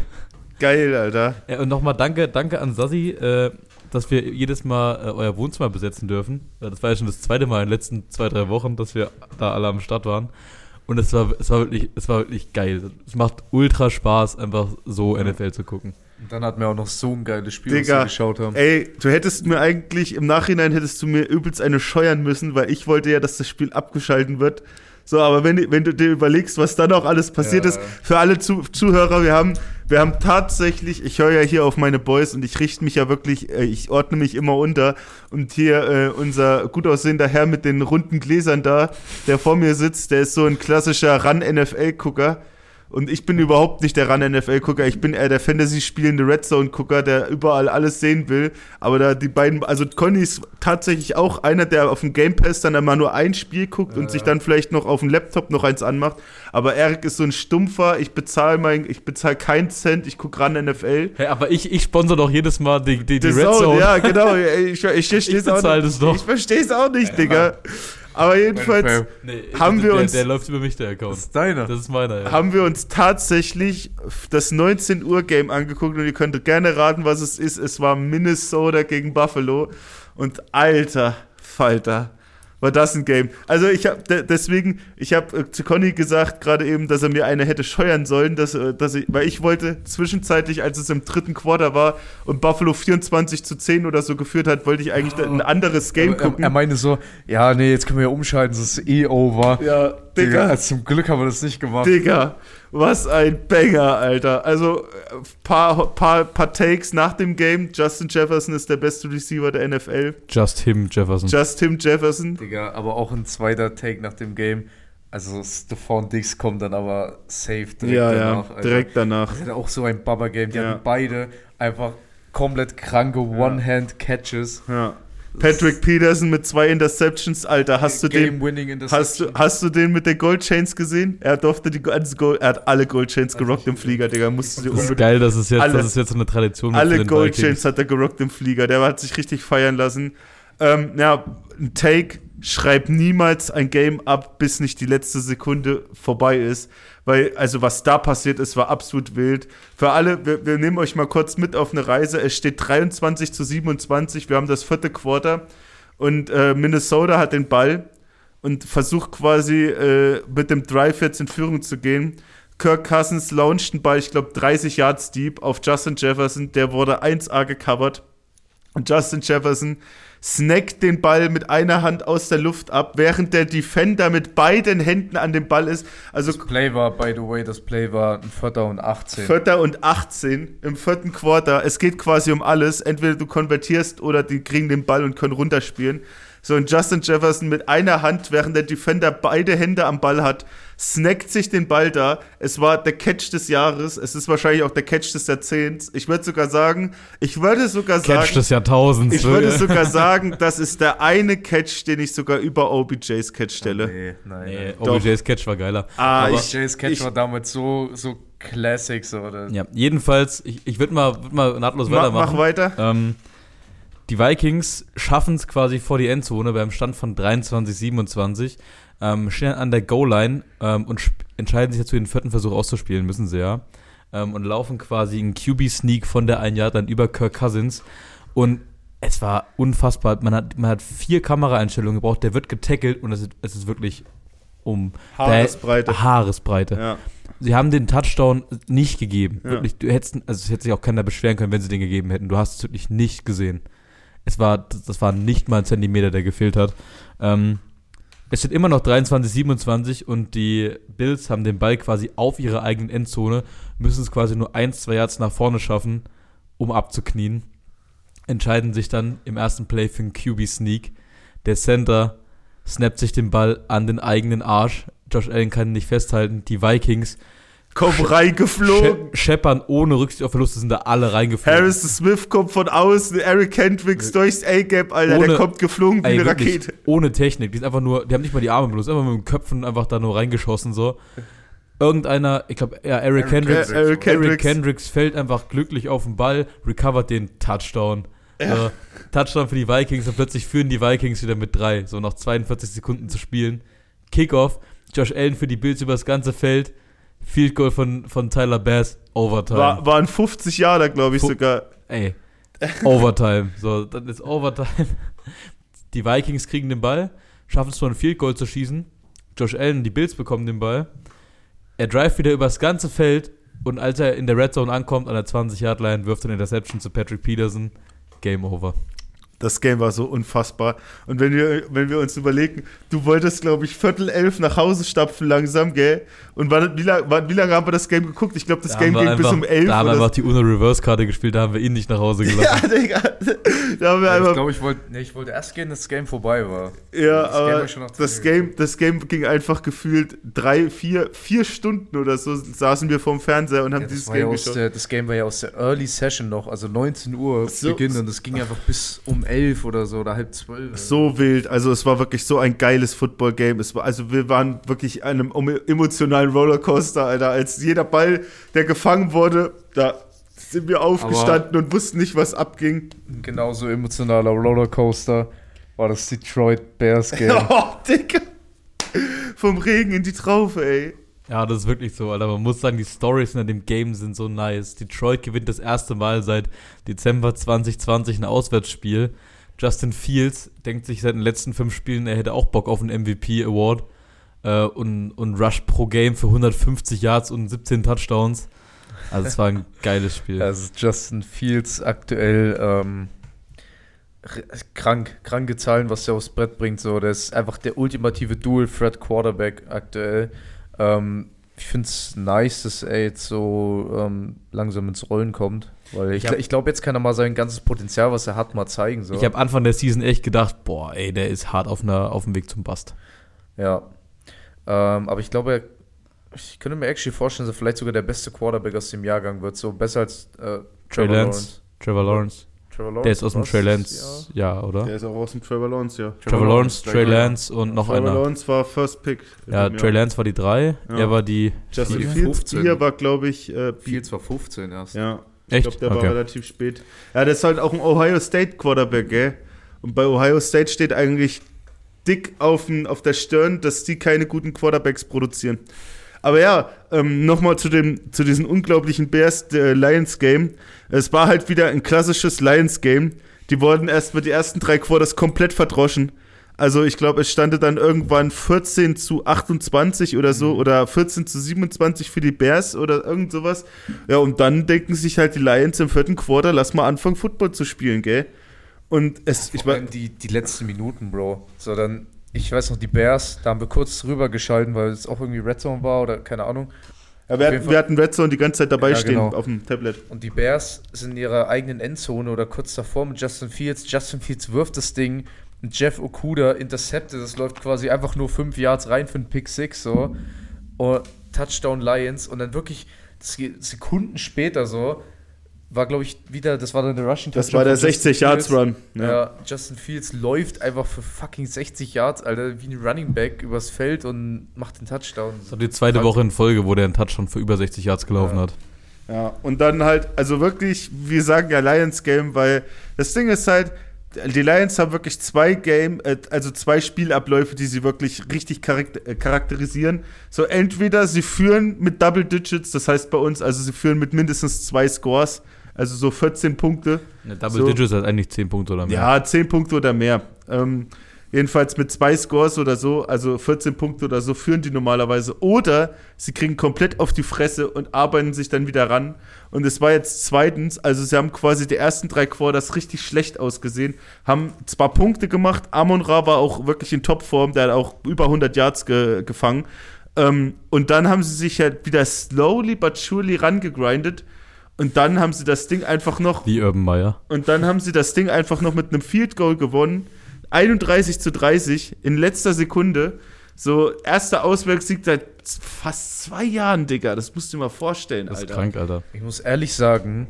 Geil, Alter. Ja, und nochmal danke, danke an Sassi. Äh, dass wir jedes Mal äh, euer Wohnzimmer besetzen dürfen. Das war ja schon das zweite Mal in den letzten zwei, drei Wochen, dass wir da alle am Start waren. Und es war, es war wirklich, es war wirklich geil. Es macht ultra Spaß, einfach so NFL zu gucken. Und dann hatten wir auch noch so ein geiles Spiel, Digga, was wir geschaut haben. Ey, du hättest mir eigentlich, im Nachhinein hättest du mir übelst eine scheuern müssen, weil ich wollte ja, dass das Spiel abgeschalten wird. So, aber wenn, wenn du dir überlegst, was dann auch alles passiert ja. ist, für alle Zu Zuhörer, wir haben, wir haben tatsächlich, ich höre ja hier auf meine Boys und ich richte mich ja wirklich, äh, ich ordne mich immer unter. Und hier äh, unser gut aussehender Herr mit den runden Gläsern da, der vor mir sitzt, der ist so ein klassischer Run-NFL-Gucker. Und ich bin überhaupt nicht der Run-NFL-Gucker, ich bin eher der Fantasy-spielende Red Zone-Gucker, der überall alles sehen will. Aber da die beiden, also Conny ist tatsächlich auch einer, der auf dem Game Pass dann einmal nur ein Spiel guckt ja. und sich dann vielleicht noch auf dem Laptop noch eins anmacht. Aber Eric ist so ein Stumpfer, ich bezahle mein, ich bezahle keinen Cent, ich gucke ran NFL. Hey, aber ich, ich sponsor doch jedes Mal die, die, die Red Zone. Ja, genau, ich, ich, ich, ich, ich, ich verstehe es auch nicht, ja. Digga. Aber jedenfalls nee, haben wir der, uns. Der läuft über mich, der Account. Das ist deiner. Das ist meiner, ja. Haben wir uns tatsächlich das 19 Uhr Game angeguckt und ihr könnt gerne raten, was es ist. Es war Minnesota gegen Buffalo. Und alter Falter war das ein Game. Also ich habe deswegen, ich habe äh, zu Conny gesagt gerade eben, dass er mir eine hätte scheuern sollen, dass, äh, dass ich, weil ich wollte zwischenzeitlich, als es im dritten Quarter war und Buffalo 24 zu 10 oder so geführt hat, wollte ich eigentlich ein anderes Game gucken. Er, er meinte so, ja, nee, jetzt können wir ja umschalten, es ist eh over. Ja, Digga. Also zum Glück haben wir das nicht gemacht. Digga, was ein Banger, Alter. Also, paar, paar, paar Takes nach dem Game. Justin Jefferson ist der beste Receiver der NFL. Just him Jefferson. Just him Jefferson. Digga, aber auch ein zweiter Take nach dem Game. Also Stephon Dix kommt dann aber safe direkt ja, danach. Ja, direkt danach. Das ist auch so ein Baba-Game. Die ja. hatten beide einfach komplett kranke One-Hand-Catches. Ja. Patrick Peterson mit zwei Interceptions, Alter, hast du den hast du, hast du den mit den Goldchains gesehen? Er durfte die ganzen Gold, er hat alle Goldchains gerockt im Flieger, Digga, musst du dir Das ist geil, das ist jetzt alle, das ist jetzt eine Tradition Alle Goldchains hat er gerockt im Flieger, der hat sich richtig feiern lassen. Ähm, ja, ein Take schreib niemals ein Game ab, bis nicht die letzte Sekunde vorbei ist. Weil, also was da passiert ist, war absolut wild. Für alle, wir, wir nehmen euch mal kurz mit auf eine Reise. Es steht 23 zu 27. Wir haben das vierte Quarter. Und äh, Minnesota hat den Ball und versucht quasi äh, mit dem Drive jetzt in Führung zu gehen. Kirk Cousins launcht den Ball, ich glaube 30 Yards deep auf Justin Jefferson. Der wurde 1A gecovert. Und Justin Jefferson snackt den Ball mit einer Hand aus der Luft ab, während der Defender mit beiden Händen an dem Ball ist. Also das Play war, by the way, das Play war ein Vierter und 18. Vierter und 18 im vierten Quarter. Es geht quasi um alles. Entweder du konvertierst oder die kriegen den Ball und können runterspielen. So, und Justin Jefferson mit einer Hand, während der Defender beide Hände am Ball hat, snackt sich den Ball da. Es war der Catch des Jahres. Es ist wahrscheinlich auch der Catch des Jahrzehnts. Ich würde sogar sagen, ich würde sogar sagen. Catch des Jahrtausends. Ich würde sogar sagen, das ist der eine Catch, den ich sogar über OBJs Catch stelle. Nee, nein. Nee, OBJs Catch war geiler. Ah, Aber OBJs Catch ich, war damals so, so Classics, oder? Ja, jedenfalls, ich, ich würde mal, würd mal nahtlos weitermachen. Mach weiter. Ähm, die Vikings schaffen es quasi vor die Endzone beim Stand von 23, 27, ähm, stehen an der Goal-Line ähm, und entscheiden sich dazu, den vierten Versuch auszuspielen, müssen sie ja. Ähm, und laufen quasi einen QB-Sneak von der ein Jahr dann über Kirk Cousins. Und es war unfassbar. Man hat, man hat vier Kameraeinstellungen gebraucht, der wird getackelt und es ist, es ist wirklich um Haaresbreite. Haaresbreite. Ja. Sie haben den Touchdown nicht gegeben. Ja. Wirklich, du hättest, also es hätte sich auch keiner beschweren können, wenn sie den gegeben hätten. Du hast es wirklich nicht gesehen. Es war, das war nicht mal ein Zentimeter, der gefehlt hat. Ähm, es steht immer noch 23, 27 und die Bills haben den Ball quasi auf ihrer eigenen Endzone, müssen es quasi nur 1, 2 Yards nach vorne schaffen, um abzuknien. Entscheiden sich dann im ersten Play für einen QB-Sneak. Der Center snappt sich den Ball an den eigenen Arsch. Josh Allen kann ihn nicht festhalten. Die Vikings kommen reingeflogen. Scheppern ohne Rücksicht auf Verluste sind da alle reingeflogen. Harrison Smith kommt von außen, Eric Hendricks durchs A-Gap, Alter, ohne, der kommt geflogen wie ey, eine Rakete. Ohne Technik, die sind einfach nur, die haben nicht mal die Arme benutzt, einfach mit den Köpfen einfach da nur reingeschossen, so. Irgendeiner, ich glaube, ja, Eric, Eric Hendricks, Eric, Eric Hendricks fällt einfach glücklich auf den Ball, recovert den Touchdown. Ja. So, Touchdown für die Vikings und plötzlich führen die Vikings wieder mit drei, so nach 42 Sekunden zu spielen. Kickoff, Josh Allen für die Bills übers ganze Feld Field Goal von, von Tyler Bass, Overtime. War, waren 50 Jahre, glaube ich Fu sogar. Ey, Overtime. so, dann ist Overtime. Die Vikings kriegen den Ball, schaffen es nur ein Field Goal zu schießen. Josh Allen, die Bills bekommen den Ball. Er drive wieder übers ganze Feld und als er in der Red Zone ankommt, an der 20-Yard-Line, wirft er eine Interception zu Patrick Peterson. Game over. Das Game war so unfassbar. Und wenn wir, wenn wir uns überlegen, du wolltest, glaube ich, Viertel elf nach Hause stapfen langsam, gell? Und war, wie, lang, war, wie lange haben wir das Game geguckt? Ich glaube, das da Game ging einfach, bis um elf. Da haben wir einfach die UNO-Reverse-Karte gespielt, da haben wir ihn nicht nach Hause gelassen. ja, Digga. Da haben wir ja, einfach, ich glaube, ich wollte nee, wollt erst gehen, dass das Game vorbei war. Ja, das aber Game das, Game, das Game ging einfach gefühlt drei, vier, vier Stunden oder so saßen wir vorm Fernseher und haben ja, dieses Game ja geschaut. Der, das Game war ja aus der Early Session noch, also 19 Uhr so, Beginn und das ging einfach bis um elf oder so oder halb zwölf. So wild. Also es war wirklich so ein geiles Football-Game. also wir waren wirklich einem emotionalen Rollercoaster, Alter. Als jeder Ball, der gefangen wurde, da sind wir aufgestanden Aber und wussten nicht, was abging. Genauso emotionaler Rollercoaster war das Detroit Bears Game. oh, Digga. Vom Regen in die Traufe, ey. Ja, das ist wirklich so, Alter. Man muss sagen, die Stories in dem Game sind so nice. Detroit gewinnt das erste Mal seit Dezember 2020 ein Auswärtsspiel. Justin Fields denkt sich seit den letzten fünf Spielen, er hätte auch Bock auf einen MVP Award äh, und, und Rush pro Game für 150 Yards und 17 Touchdowns. Also es war ein geiles Spiel. Also Justin Fields aktuell ähm, krank, kranke Zahlen, was er aufs Brett bringt. So, der ist einfach der ultimative Dual-Threat-Quarterback aktuell. Ähm, ich finde es nice, dass er jetzt so ähm, langsam ins Rollen kommt. Weil ich, ich, glaube, jetzt kann er mal sein ganzes Potenzial, was er hat, mal zeigen. So. Ich habe Anfang der Season echt gedacht, boah, ey, der ist hart auf, einer, auf dem Weg zum Bast. Ja. Ähm, aber ich glaube, ich könnte mir actually vorstellen, dass er vielleicht sogar der beste Quarterback aus dem Jahrgang wird. So besser als äh, Trevor Lawrence. Trevor Lawrence. Trevor Lawrence. Der ist aus dem Trey Lance, ja. ja. oder? Der ist auch aus dem Trevor Lawrence, ja. Trevor, Lawrence, Trey Lance und noch Trevor einer. Trevor Lawrence war First Pick. Ja, Trey Lance war die 3, ja. er war die Justin Fields hier war, glaube ich, äh, Fields war 15 erst. Ja. Ich glaube, der okay. war relativ spät. Ja, der ist halt auch ein Ohio State Quarterback, gell? Und bei Ohio State steht eigentlich dick auf, auf der Stirn, dass die keine guten Quarterbacks produzieren. Aber ja, ähm, nochmal zu, zu diesem unglaublichen Bears-Lions-Game. Äh, es war halt wieder ein klassisches Lions-Game. Die wurden erst mit die ersten drei Quarters komplett verdroschen. Also ich glaube, es stand dann irgendwann 14 zu 28 oder so mhm. oder 14 zu 27 für die Bears oder irgend sowas. Ja, und dann denken sich halt die Lions im vierten Quarter, lass mal anfangen, Football zu spielen, gell? Und es, ich war die, die letzten Minuten, Bro. So, dann, ich weiß noch, die Bears, da haben wir kurz drüber geschalten, weil es auch irgendwie Red Zone war oder keine Ahnung. Ja, wir, hatten, wir hatten Red Zone die ganze Zeit dabei ja, stehen genau. auf dem Tablet. Und die Bears sind in ihrer eigenen Endzone oder kurz davor mit Justin Fields. Justin Fields wirft das Ding Jeff Okuda intercepted, das läuft quasi einfach nur fünf Yards rein für einen Pick Six so. Und Touchdown Lions und dann wirklich Sekunden später so war, glaube ich, wieder, das war dann der Rushing Das war der 60 Yards Run. Ja. ja. Justin Fields läuft einfach für fucking 60 Yards, Alter, wie ein Running Back übers Feld und macht den Touchdown. Das war die zweite Woche in Folge, wo der einen Touchdown für über 60 Yards gelaufen ja. hat. Ja, und dann halt, also wirklich, wir sagen ja Lions Game, weil das Ding ist halt, die Lions haben wirklich zwei Game, äh, also zwei Spielabläufe, die sie wirklich richtig äh, charakterisieren. So entweder sie führen mit Double Digits, das heißt bei uns, also sie führen mit mindestens zwei Scores, also so 14 Punkte. Eine Double so. Digits hat eigentlich 10 Punkte oder mehr. Ja, 10 Punkte oder mehr. Ähm, Jedenfalls mit zwei Scores oder so, also 14 Punkte oder so, führen die normalerweise. Oder sie kriegen komplett auf die Fresse und arbeiten sich dann wieder ran. Und es war jetzt zweitens, also sie haben quasi die ersten drei Quarters richtig schlecht ausgesehen, haben zwar Punkte gemacht, Amon Ra war auch wirklich in Topform, der hat auch über 100 Yards ge gefangen. Ähm, und dann haben sie sich halt wieder slowly but surely rangegrindet. Und dann haben sie das Ding einfach noch. Wie Urban Meyer. Und dann haben sie das Ding einfach noch mit einem Field Goal gewonnen 31 zu 30 in letzter Sekunde. So, erster Auswärtssieg seit fast zwei Jahren, Digga. Das musst du dir mal vorstellen, das Alter. Das ist krank, Alter. Ich muss ehrlich sagen,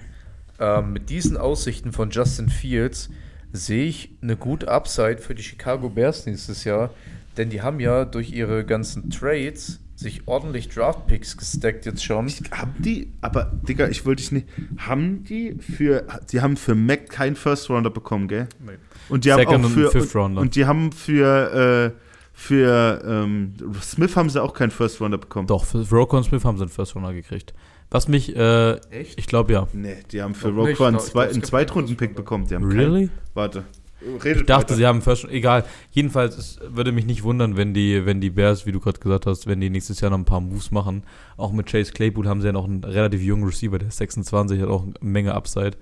äh, mit diesen Aussichten von Justin Fields sehe ich eine gute Upside für die Chicago Bears nächstes Jahr. Denn die haben ja durch ihre ganzen Trades sich ordentlich Draftpicks gestackt jetzt schon. Ich, haben die, aber Digga, ich wollte dich nicht. Haben die für. Die haben für Mac keinen First Rounder bekommen, gell? Nee. Und die Second haben auch für. Und, und, und, die haben für. Äh, für ähm, Smith haben sie auch keinen First Rounder bekommen. Doch, für Rocco Smith haben sie einen First Rounder gekriegt. Was mich, äh, Echt? ich glaube ja. Nee, die haben für Rocco einen, zwei, einen Zweitrunden-Pick bekommen. Die haben really? Keinen, warte. Redet ich dachte, weiter. sie haben First, egal. Jedenfalls, es würde mich nicht wundern, wenn die, wenn die Bears, wie du gerade gesagt hast, wenn die nächstes Jahr noch ein paar Moves machen. Auch mit Chase Claypool haben sie ja noch einen relativ jungen Receiver, der ist 26, hat auch eine Menge Upside.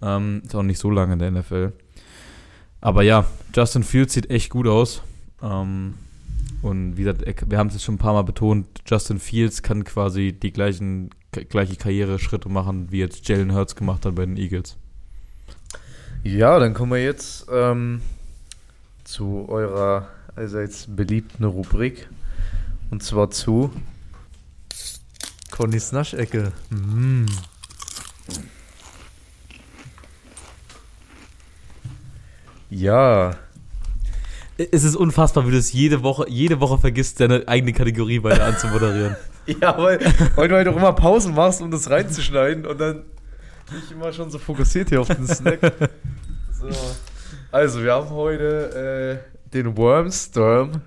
Ähm, ist auch nicht so lange in der NFL. Aber ja, Justin Fields sieht echt gut aus. Ähm, und wie gesagt, wir haben es jetzt schon ein paar Mal betont, Justin Fields kann quasi die gleichen, gleiche Karriereschritte machen, wie jetzt Jalen Hurts gemacht hat bei den Eagles. Ja, dann kommen wir jetzt ähm, zu eurer allseits beliebten Rubrik. Und zwar zu Connys Naschecke. Mm. Ja. Es ist unfassbar, wie du es jede Woche, jede Woche vergisst, deine eigene Kategorie weiter anzumoderieren. ja, weil, weil du halt auch immer Pausen machst, um das reinzuschneiden und dann ich immer schon so fokussiert hier auf den Snack. So. Also, wir haben heute äh, den Wormstorm.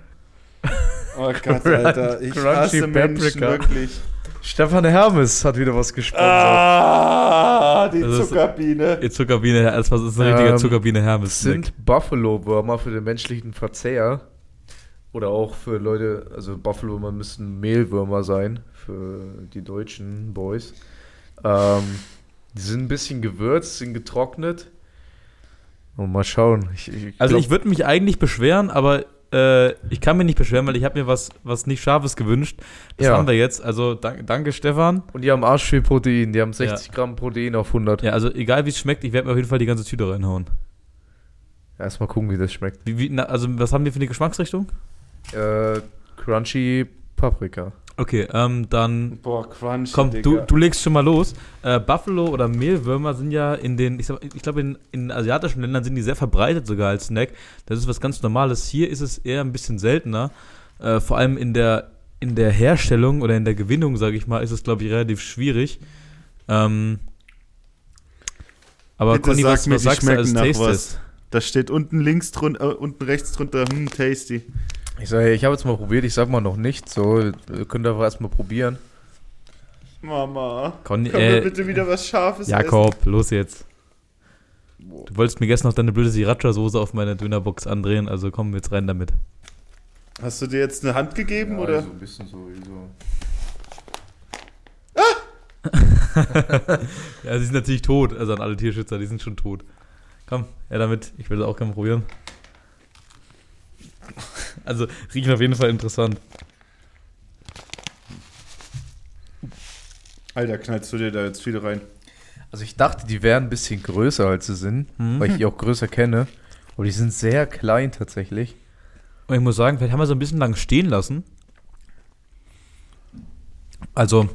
Oh Gott, Alter. Ich Crunchy hasse Menschen wirklich. Stefan Hermes hat wieder was gesponsert. Ah, die das Zuckerbiene. Die Zuckerbiene, das ist ein richtiger ähm, Zuckerbiene Hermes. Sind Buffalo-Würmer für den menschlichen Verzehr. Oder auch für Leute, also Buffalo-Würmer müssen Mehlwürmer sein, für die deutschen Boys. Ähm, die sind ein bisschen gewürzt, sind getrocknet. Und mal schauen. Ich, ich also ich würde mich eigentlich beschweren, aber äh, ich kann mich nicht beschweren, weil ich habe mir was, was nicht Scharfes gewünscht. Das ja. haben wir jetzt. Also danke, danke, Stefan. Und die haben arsch viel Protein. Die haben 60 ja. Gramm Protein auf 100. Ja, also egal wie es schmeckt, ich werde mir auf jeden Fall die ganze Tüte reinhauen. Erstmal gucken, wie das schmeckt. Wie, wie, na, also was haben wir für eine Geschmacksrichtung? Äh, Crunchy Paprika. Okay, ähm, dann. Boah, Crunch. Komm, du, du legst schon mal los. Äh, Buffalo oder Mehlwürmer sind ja in den, ich, ich glaube, in, in asiatischen Ländern sind die sehr verbreitet sogar als Snack. Das ist was ganz Normales. Hier ist es eher ein bisschen seltener. Äh, vor allem in der, in der Herstellung oder in der Gewinnung, sage ich mal, ist es, glaube ich, relativ schwierig. Ähm, aber Bitte Conny, sag was, mir, was sagst du als Taste Da steht unten links drunter, äh, unten rechts drunter, hm, tasty. Ich sage, ich habe jetzt mal probiert, ich sag mal noch nicht. So, ihr könnt einfach erstmal probieren. Mama. Con Können äh, wir bitte wieder was Scharfes Jakob, essen? los jetzt. Du wolltest mir gestern noch deine blöde Sriracha-Soße auf meine Dönerbox andrehen, also komm jetzt rein damit. Hast du dir jetzt eine Hand gegeben, ja, oder? so ein bisschen so, so. Ah! ja, sie sind natürlich tot, also an alle Tierschützer, die sind schon tot. Komm, ja damit, ich will das auch gerne probieren. Also riechen auf jeden Fall interessant. Alter, knallst du dir da jetzt viele rein? Also ich dachte, die wären ein bisschen größer, als sie sind, mhm. weil ich die auch größer kenne. Aber die sind sehr klein tatsächlich. Und ich muss sagen, vielleicht haben wir so ein bisschen lang stehen lassen. Also,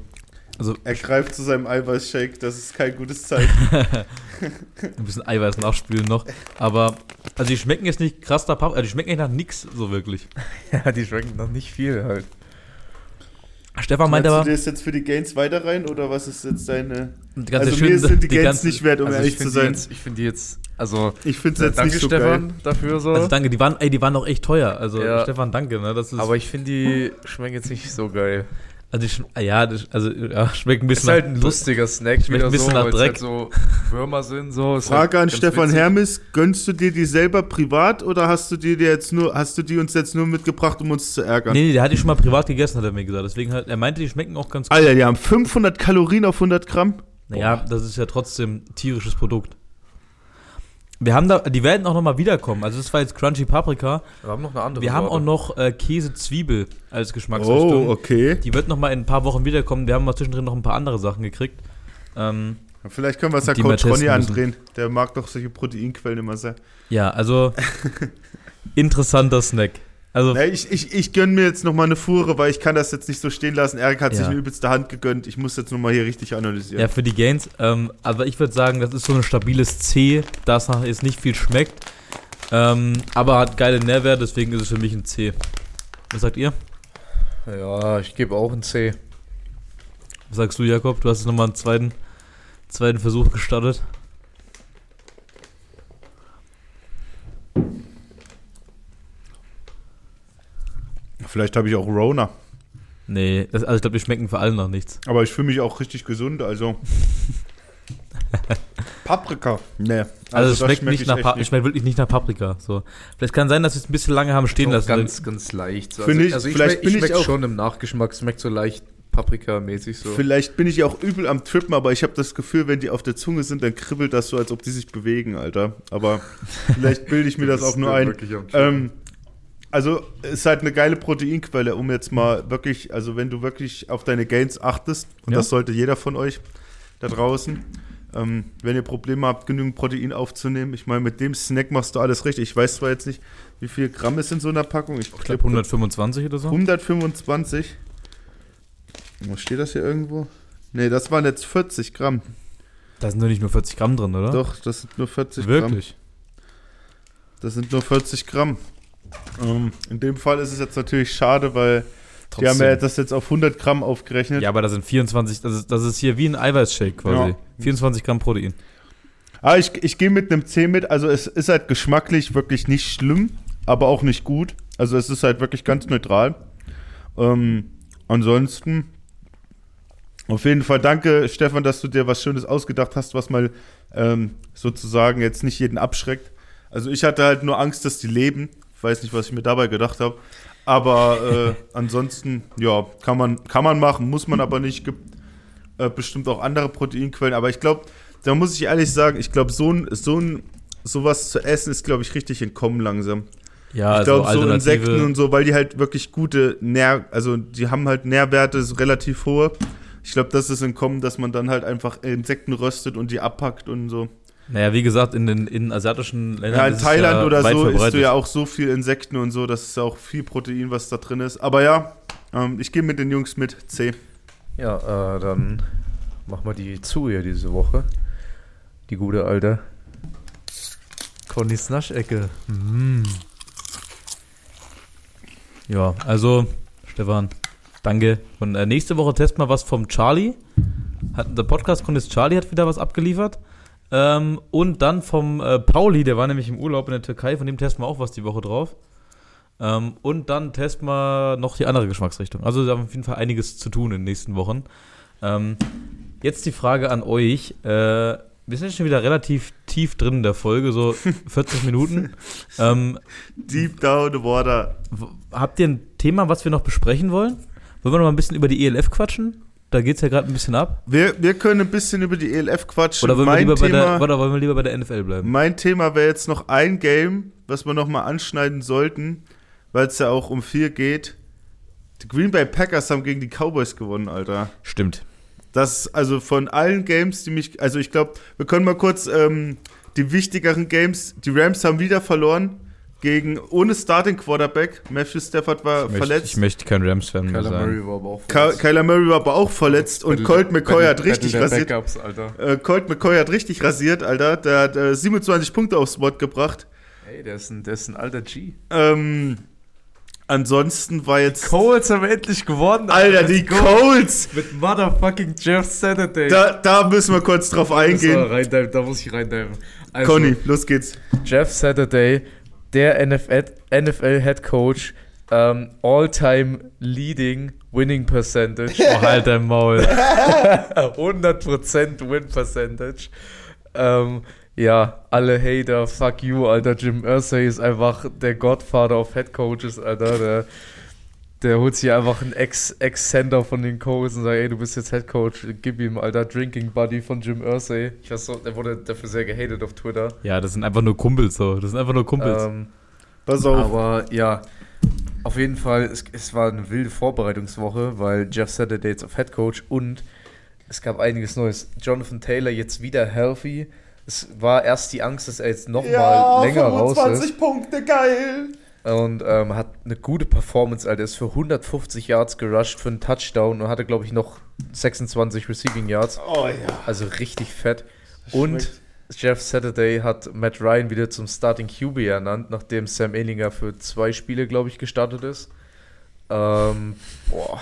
also er greift zu seinem Eiweißshake, das ist kein gutes Zeichen. ein bisschen Eiweiß nachspülen noch. Aber, also die schmecken jetzt nicht krass nach Paprika, die schmecken eigentlich nach nichts so wirklich. ja, die schmecken noch nicht viel halt. Stefan meinte aber. Du das jetzt für die Gains weiter rein oder was ist jetzt deine. Also schön, mir sind die, die Gains ganzen, nicht wert, um also ehrlich zu sein. Jetzt, ich finde die jetzt, also. Ich finde es jetzt nicht so Stefan geil. dafür so. Also danke, die waren, ey, die waren auch echt teuer. Also ja. Stefan, danke. Ne, das ist aber ich finde die schmecken jetzt nicht so geil. Also, ich, ah ja, das, also ja, schmeckt ein bisschen ist halt ein lustiger Snack, schmeckt ein bisschen so, nach Dreck. Halt so Würmer sind so. Frage halt an Stefan witzig. Hermes: Gönnst du dir die selber privat oder hast du die dir jetzt nur, hast du die uns jetzt nur mitgebracht, um uns zu ärgern? Nee, nee, der hat die schon mal privat gegessen, hat er mir gesagt. Deswegen halt, er meinte, die schmecken auch ganz gut. Alter, die haben 500 Kalorien auf 100 Gramm. Naja, das ist ja trotzdem tierisches Produkt. Wir haben da, die werden auch nochmal wiederkommen. Also das war jetzt Crunchy Paprika. Wir haben noch eine andere. Wir Sorte. haben auch noch äh, Käse Zwiebel als Geschmacksrichtung. Oh, okay. Die wird nochmal in ein paar Wochen wiederkommen. Wir haben mal zwischendrin noch ein paar andere Sachen gekriegt. Ähm, Vielleicht können wir es ja Coach Ronny andrehen. Der mag doch solche Proteinquellen immer sehr. Ja, also interessanter Snack. Also Na, ich, ich, ich gönne mir jetzt nochmal eine Fuhre, weil ich kann das jetzt nicht so stehen lassen. Erik hat ja. sich eine übelste Hand gegönnt. Ich muss jetzt nochmal hier richtig analysieren. Ja, für die Gains. Ähm, aber ich würde sagen, das ist so ein stabiles C, das nach jetzt nicht viel schmeckt. Ähm, aber hat geile Nährwert, deswegen ist es für mich ein C. Was sagt ihr? Ja, ich gebe auch ein C. Was sagst du, Jakob? Du hast jetzt nochmal einen zweiten, zweiten Versuch gestartet. Vielleicht habe ich auch Rona. Nee, das, also ich glaube, die schmecken für alle noch nichts. Aber ich fühle mich auch richtig gesund, also. Paprika. Nee. Also, also es schmeckt, nicht nach nicht. schmeckt wirklich nicht nach Paprika. So. Vielleicht kann sein, dass wir es ein bisschen lange haben stehen lassen. Ganz, ganz leicht. So. Also, ich, also ich vielleicht ich, ich auch schon im Nachgeschmack, schmeckt so leicht Paprika-mäßig so. Vielleicht bin ich auch übel am Trippen, aber ich habe das Gefühl, wenn die auf der Zunge sind, dann kribbelt das so, als ob die sich bewegen, Alter. Aber vielleicht bilde ich mir das, das auch nur ein. Ähm, also es ist halt eine geile Proteinquelle, um jetzt mal wirklich, also wenn du wirklich auf deine Gains achtest, und ja. das sollte jeder von euch da draußen, ähm, wenn ihr Probleme habt, genügend Protein aufzunehmen, ich meine, mit dem Snack machst du alles richtig. Ich weiß zwar jetzt nicht, wie viel Gramm ist in so einer Packung. Ich, ich glaube 125 oder so. 125. Was steht das hier irgendwo? Ne, das waren jetzt 40 Gramm. Da sind doch nicht nur 40 Gramm drin, oder? Doch, das sind nur 40 Wirklich? Gramm. Wirklich? Das sind nur 40 Gramm. Ähm, in dem Fall ist es jetzt natürlich schade, weil Trotzdem. die haben ja das jetzt auf 100 Gramm aufgerechnet. Ja, aber da sind 24, das ist, das ist hier wie ein Eiweißshake quasi. Ja. 24 Gramm Protein. Ah, ich, ich gehe mit einem C mit, also es ist halt geschmacklich wirklich nicht schlimm, aber auch nicht gut. Also es ist halt wirklich ganz neutral. Ähm, ansonsten, auf jeden Fall danke, Stefan, dass du dir was Schönes ausgedacht hast, was mal ähm, sozusagen jetzt nicht jeden abschreckt. Also ich hatte halt nur Angst, dass die leben weiß nicht, was ich mir dabei gedacht habe. Aber äh, ansonsten, ja, kann man, kann man machen, muss man aber nicht. Gibt äh, bestimmt auch andere Proteinquellen. Aber ich glaube, da muss ich ehrlich sagen, ich glaube, so ein, so ein, sowas zu essen ist, glaube ich, richtig entkommen langsam. Ja, ich also glaube, so Insekten und so, weil die halt wirklich gute Nähr, also die haben halt Nährwerte relativ hohe. Ich glaube, das ist entkommen, dass man dann halt einfach Insekten röstet und die abpackt und so. Naja, wie gesagt, in den in asiatischen Ländern. Ja, in Thailand ja oder so verbreitet. isst du ja auch so viel Insekten und so, das ist ja auch viel Protein, was da drin ist. Aber ja, ähm, ich gehe mit den Jungs mit C. Ja, äh, dann machen wir die zu hier diese Woche. Die gute alte Connys Naschecke. Mm. Ja, also, Stefan, danke. Und äh, nächste Woche testen wir was vom Charlie. Hat, der Podcast Connys Charlie hat wieder was abgeliefert. Ähm, und dann vom äh, Pauli, der war nämlich im Urlaub in der Türkei, von dem testen wir auch was die Woche drauf. Ähm, und dann testen wir noch die andere Geschmacksrichtung. Also da haben wir auf jeden Fall einiges zu tun in den nächsten Wochen. Ähm, jetzt die Frage an euch. Äh, wir sind schon wieder relativ tief drin in der Folge, so 40 Minuten. Ähm, Deep down the water. Habt ihr ein Thema, was wir noch besprechen wollen? Wollen wir noch mal ein bisschen über die ELF quatschen? Da geht es ja gerade ein bisschen ab. Wir, wir können ein bisschen über die ELF quatschen. Oder wollen, wir lieber, Thema, bei der, oder wollen wir lieber bei der NFL bleiben? Mein Thema wäre jetzt noch ein Game, was wir noch mal anschneiden sollten, weil es ja auch um vier geht. Die Green Bay Packers haben gegen die Cowboys gewonnen, Alter. Stimmt. Das, also von allen Games, die mich, also ich glaube, wir können mal kurz ähm, die wichtigeren Games, die Rams haben wieder verloren gegen ohne Starting Quarterback. Matthew Stafford war ich verletzt. Möchte, ich möchte kein Rams-Fan mehr sein. Murray war aber auch verletzt. Kyler Murray war aber auch verletzt und Colt McCoy hat richtig rasiert. Backups, äh, Colt McCoy hat richtig rasiert, Alter. Der hat äh, 27 Punkte aufs Board gebracht. Ey, der ist ein, der ist ein alter G. Ähm, ansonsten war jetzt. Die Colts haben endlich gewonnen. Alter, die Colts! Mit motherfucking Jeff Saturday. Da, da müssen wir kurz drauf eingehen. Da, da muss ich reindiven. Also, Conny, los geht's. Jeff Saturday der NFL, NFL Head Coach, ähm, All-Time Leading Winning Percentage. Oh, halt dein Maul. 100% Win Percentage. Ähm, ja, alle Hater, fuck you, Alter. Jim Irsay ist einfach der Godfather of Head Coaches, Alter. Der, der holt sich einfach einen Ex-Center von den Colts und sagt, ey, du bist jetzt Head Coach, gib ihm, Alter, Drinking Buddy von Jim Irsay. Ich weiß so, der wurde dafür sehr gehatet auf Twitter. Ja, das sind einfach nur Kumpels so. Das sind einfach nur Kumpels. Ähm, Pass auf. Aber ja, auf jeden Fall, es, es war eine wilde Vorbereitungswoche, weil Jeff Saturday jetzt auf Head Coach und es gab einiges Neues. Jonathan Taylor jetzt wieder healthy. Es war erst die Angst, dass er jetzt nochmal ja, länger raus ist. 25 Punkte, geil! Und ähm, hat eine gute Performance, Alter. Ist für 150 Yards gerusht für einen Touchdown und hatte, glaube ich, noch 26 Receiving Yards. Oh ja. Also richtig fett. Und Jeff Saturday hat Matt Ryan wieder zum Starting QB ernannt, nachdem Sam Ehlinger für zwei Spiele, glaube ich, gestartet ist. Ähm, boah.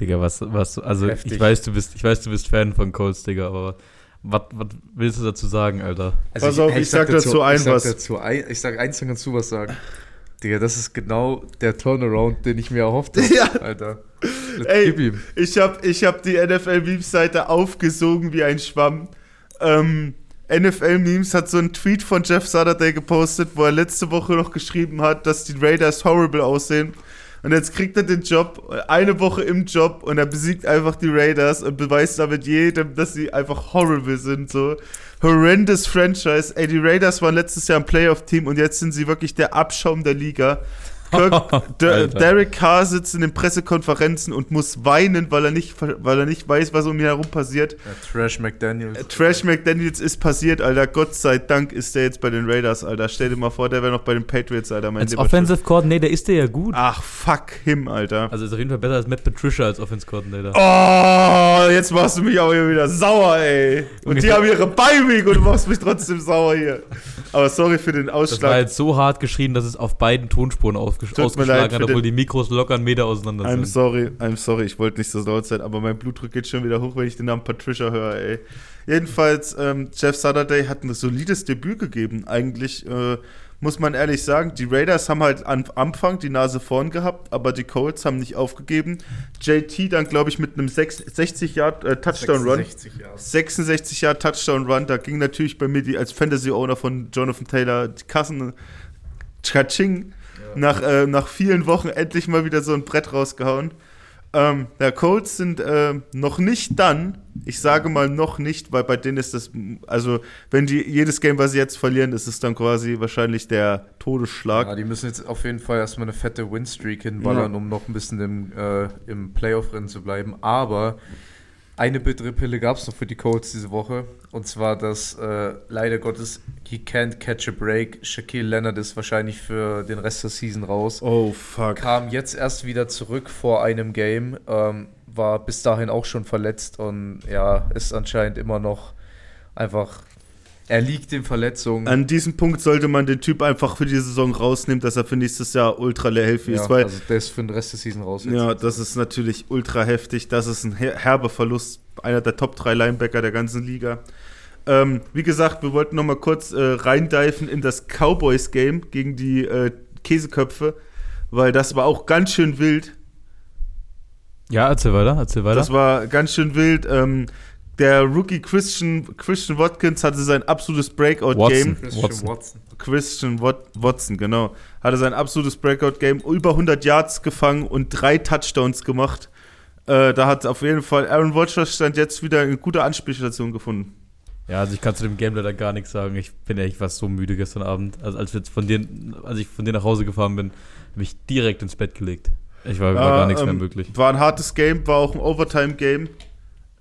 Digga, was, was, also Heftig. ich weiß, du bist, ich weiß, du bist Fan von Colts, Digga, aber was, was willst du dazu sagen, Alter? Also Pass ich, auf, ich, ich sag, dazu, dazu ein ich was. Sag dazu ein, ich sag eins dazu was sagen. Digga, das ist genau der Turnaround, den ich mir erhofft habe, ja. Alter. Ey, ich habe ich hab die NFL-Memes-Seite aufgesogen wie ein Schwamm. Ähm, NFL-Memes hat so einen Tweet von Jeff Saturday gepostet, wo er letzte Woche noch geschrieben hat, dass die Raiders horrible aussehen. Und jetzt kriegt er den Job, eine Woche im Job und er besiegt einfach die Raiders und beweist damit jedem, dass sie einfach horrible sind. So horrendous Franchise. Ey, die Raiders waren letztes Jahr ein Playoff-Team und jetzt sind sie wirklich der Abschaum der Liga. Kirk, Derek Carr sitzt in den Pressekonferenzen und muss weinen, weil er nicht, weil er nicht weiß, was um ihn herum passiert. Ja, Trash McDaniels. Äh, Trash McDaniels ist passiert, Alter. Gott sei Dank ist der jetzt bei den Raiders, Alter. Stell dir mal vor, der wäre noch bei den Patriots, Alter. Mein als Offensive Coordinator ist der ja gut. Ach, fuck him, Alter. Also ist auf jeden Fall besser als Matt Patricia als Offensive Coordinator. Oh, jetzt machst du mich auch hier wieder sauer, ey. Und die haben ihre Bye und du machst mich trotzdem sauer hier. Aber sorry für den Ausschlag. Das war jetzt so hart geschrien, dass es auf beiden Tonspuren auf ausgeschlagen hat, obwohl die Mikros locker einen Meter auseinander I'm sind. I'm sorry, I'm sorry, ich wollte nicht so laut sein, aber mein Blutdruck geht schon wieder hoch, wenn ich den Namen Patricia höre, ey. Jedenfalls, ähm, Jeff Saturday hat ein solides Debüt gegeben. Eigentlich äh, muss man ehrlich sagen, die Raiders haben halt am Anfang die Nase vorn gehabt, aber die Colts haben nicht aufgegeben. JT dann, glaube ich, mit einem 60 Yard äh, Touchdown Run. 66 Yard Touchdown Run. Da ging natürlich bei mir die, als Fantasy Owner von Jonathan Taylor die Kassen Tschatsching nach, äh, nach vielen Wochen endlich mal wieder so ein Brett rausgehauen. Ähm, ja, Colts sind äh, noch nicht dann. Ich sage mal noch nicht, weil bei denen ist das, also wenn die jedes Game, was sie jetzt verlieren, ist es dann quasi wahrscheinlich der Todesschlag. Ja, die müssen jetzt auf jeden Fall erstmal eine fette Winstreak hinballern, ja. um noch ein bisschen im, äh, im Playoff-Rennen zu bleiben. Aber eine bittere Pille gab es noch für die Colts diese Woche. Und zwar, dass äh, leider Gottes He Can't Catch a Break. Shaquille Leonard ist wahrscheinlich für den Rest der Season raus. Oh, fuck. Kam jetzt erst wieder zurück vor einem Game. Ähm, war bis dahin auch schon verletzt und ja, ist anscheinend immer noch einfach er liegt in Verletzungen. An diesem Punkt sollte man den Typ einfach für die Saison rausnehmen, dass er für nächstes Jahr ultra healthy ja, ist. Weil, also der ist für den Rest der Season raus. Ja, das ist natürlich ultra heftig. Das ist ein herber Verlust. Einer der Top 3 Linebacker der ganzen Liga. Ähm, wie gesagt, wir wollten noch mal kurz äh, reindiven in das Cowboys-Game gegen die äh, Käseköpfe, weil das war auch ganz schön wild. Ja, erzähl weiter, erzähl weiter. Das war ganz schön wild. Ähm, der Rookie Christian, Christian Watkins hatte sein absolutes Breakout-Game. Christian Watson. Watson. Christian Watson, genau. Hatte sein absolutes Breakout-Game. Über 100 Yards gefangen und drei Touchdowns gemacht. Äh, da hat auf jeden Fall Aaron Rodgers stand jetzt wieder eine gute Anspielstation gefunden. Ja, also ich kann zu dem Game leider gar nichts sagen. Ich bin echt was so müde gestern Abend. Also als, wir von dir, als ich von dir nach Hause gefahren bin, habe ich direkt ins Bett gelegt. Ich war, war gar nichts ähm, mehr möglich. War ein hartes Game, war auch ein Overtime-Game.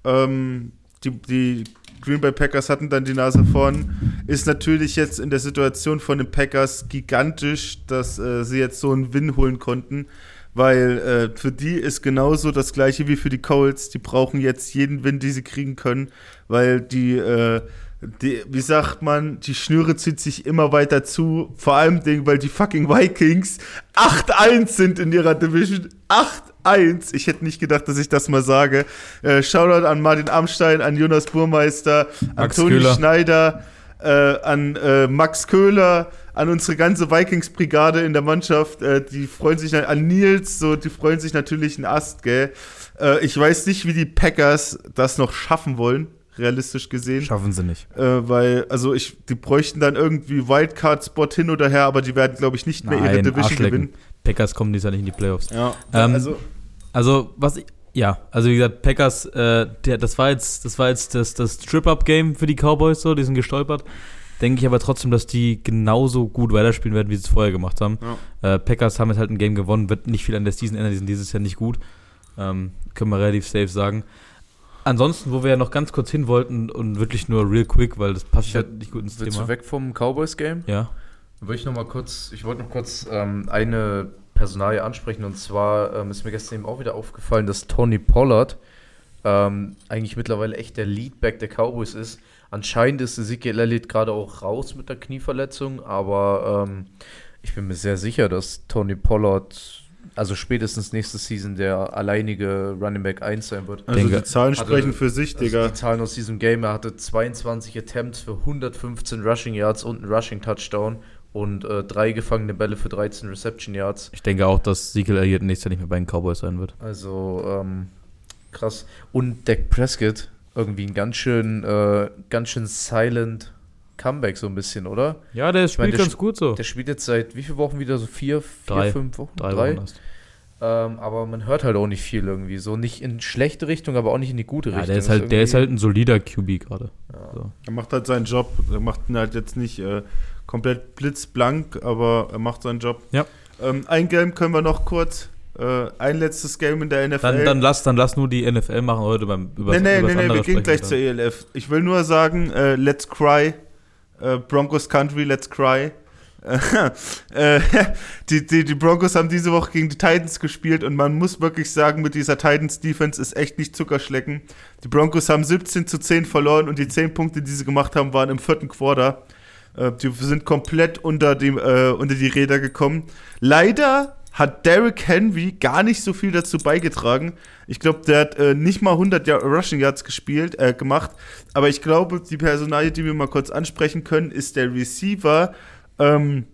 Ähm, die, die Green Bay Packers hatten dann die Nase vorn. Ist natürlich jetzt in der Situation von den Packers gigantisch, dass äh, sie jetzt so einen Win holen konnten, weil äh, für die ist genauso das gleiche wie für die Colts. Die brauchen jetzt jeden Win, den sie kriegen können, weil die, äh, die wie sagt man, die Schnüre zieht sich immer weiter zu. Vor allem, weil die fucking Vikings 8-1 sind in ihrer Division. 8 1. Ich hätte nicht gedacht, dass ich das mal sage. Äh, Shoutout an Martin Amstein, an Jonas Burmeister, an Toni Schneider, äh, an äh, Max Köhler, an unsere ganze Vikings-Brigade in der Mannschaft. Äh, die freuen sich an Nils, so, die freuen sich natürlich einen Ast, gell. Äh, ich weiß nicht, wie die Packers das noch schaffen wollen realistisch gesehen. Schaffen sie nicht. Äh, weil, also ich, die bräuchten dann irgendwie Wildcard-Spot hin oder her, aber die werden, glaube ich, nicht mehr Nein, ihre Division gewinnen. Packers kommen dies ja nicht in die Playoffs. Ja, ähm, also also, was ich, ja, also wie gesagt, Packers, äh, der, das war jetzt, das war jetzt das, das Trip-Up-Game für die Cowboys so, die sind gestolpert. Denke ich aber trotzdem, dass die genauso gut weiterspielen werden, wie sie es vorher gemacht haben. Ja. Äh, Packers haben jetzt halt ein Game gewonnen, wird nicht viel an der Season ändern, die sind dieses Jahr nicht gut. Ähm, können wir relativ safe sagen. Ansonsten, wo wir ja noch ganz kurz hin wollten und wirklich nur real quick, weil das passt halt nicht gut ins Willst Thema. Du weg vom Cowboys-Game? Ja. Würde ich noch mal kurz, ich wollte noch kurz ähm, eine Personalie ansprechen. Und zwar ähm, ist mir gestern eben auch wieder aufgefallen, dass Tony Pollard ähm, eigentlich mittlerweile echt der Leadback der Cowboys ist. Anscheinend ist Ezekiel Elliott gerade auch raus mit der Knieverletzung, aber ähm, ich bin mir sehr sicher, dass Tony Pollard also spätestens nächste Season der alleinige Running Back 1 sein wird. Also die Zahlen hatte, sprechen für sich, also Digga. Die Zahlen aus diesem Game, er hatte 22 Attempts für 115 Rushing Yards und einen Rushing Touchdown und äh, drei gefangene Bälle für 13 Reception Yards. Ich denke auch, dass Siegel Elliott nächstes Jahr nicht mehr bei den Cowboys sein wird. Also ähm, krass. Und Dak Prescott irgendwie ein ganz schön, äh, ganz schön silent Comeback so ein bisschen, oder? Ja, der spielt meine, der ganz gut so. Der spielt jetzt seit wie vielen Wochen wieder? So vier, vier, drei. fünf Wochen? Drei, drei? Wochen Ähm, aber man hört halt auch nicht viel irgendwie. So nicht in schlechte Richtung, aber auch nicht in die gute ja, Richtung. Der ist, halt, der ist halt ein solider QB gerade. Ja. So. Er macht halt seinen Job. Er macht ihn halt jetzt nicht äh, komplett blitzblank, aber er macht seinen Job. Ja. Ähm, ein Game können wir noch kurz. Äh, ein letztes Game in der NFL. Dann, dann, lass, dann lass nur die NFL machen heute beim über Nee, nee, nee, nee wir gehen gleich zur ELF. Ich will nur sagen, äh, let's cry. Äh, Broncos Country, let's cry. Äh, die, die, die Broncos haben diese Woche gegen die Titans gespielt und man muss wirklich sagen, mit dieser Titans-Defense ist echt nicht Zuckerschlecken. Die Broncos haben 17 zu 10 verloren und die 10 Punkte, die sie gemacht haben, waren im vierten Quarter. Äh, die sind komplett unter die, äh, unter die Räder gekommen. Leider hat Derrick Henry gar nicht so viel dazu beigetragen. Ich glaube, der hat äh, nicht mal 100 Rushing Yards gespielt, äh, gemacht. Aber ich glaube, die Personalie, die wir mal kurz ansprechen können, ist der Receiver. Ähm,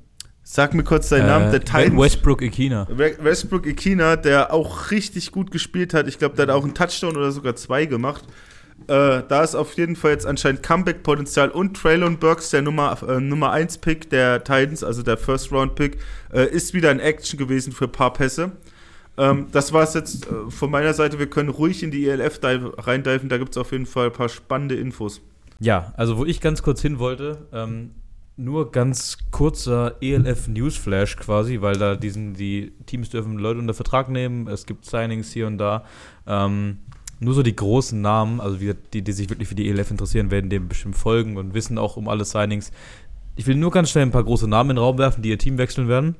sag mir kurz seinen Namen. Der äh, Titans. Westbrook Ikina. Westbrook Ikina, der auch richtig gut gespielt hat. Ich glaube, der hat auch einen Touchdown oder sogar zwei gemacht. Äh, da ist auf jeden Fall jetzt anscheinend Comeback-Potenzial und Traylon Burks, der Nummer, äh, Nummer 1 Pick der Titans, also der First-Round-Pick, äh, ist wieder in Action gewesen für ein paar Pässe. Ähm, das war es jetzt äh, von meiner Seite. Wir können ruhig in die ELF reindiven, da gibt es auf jeden Fall ein paar spannende Infos. Ja, also wo ich ganz kurz hin wollte, ähm, nur ganz kurzer ELF Newsflash quasi, weil da diesen, die Teams dürfen Leute unter Vertrag nehmen, es gibt Signings hier und da. Ähm, nur so die großen Namen, also die, die sich wirklich für die ELF interessieren, werden dem bestimmt folgen und wissen auch um alle Signings. Ich will nur ganz schnell ein paar große Namen in den Raum werfen, die ihr Team wechseln werden.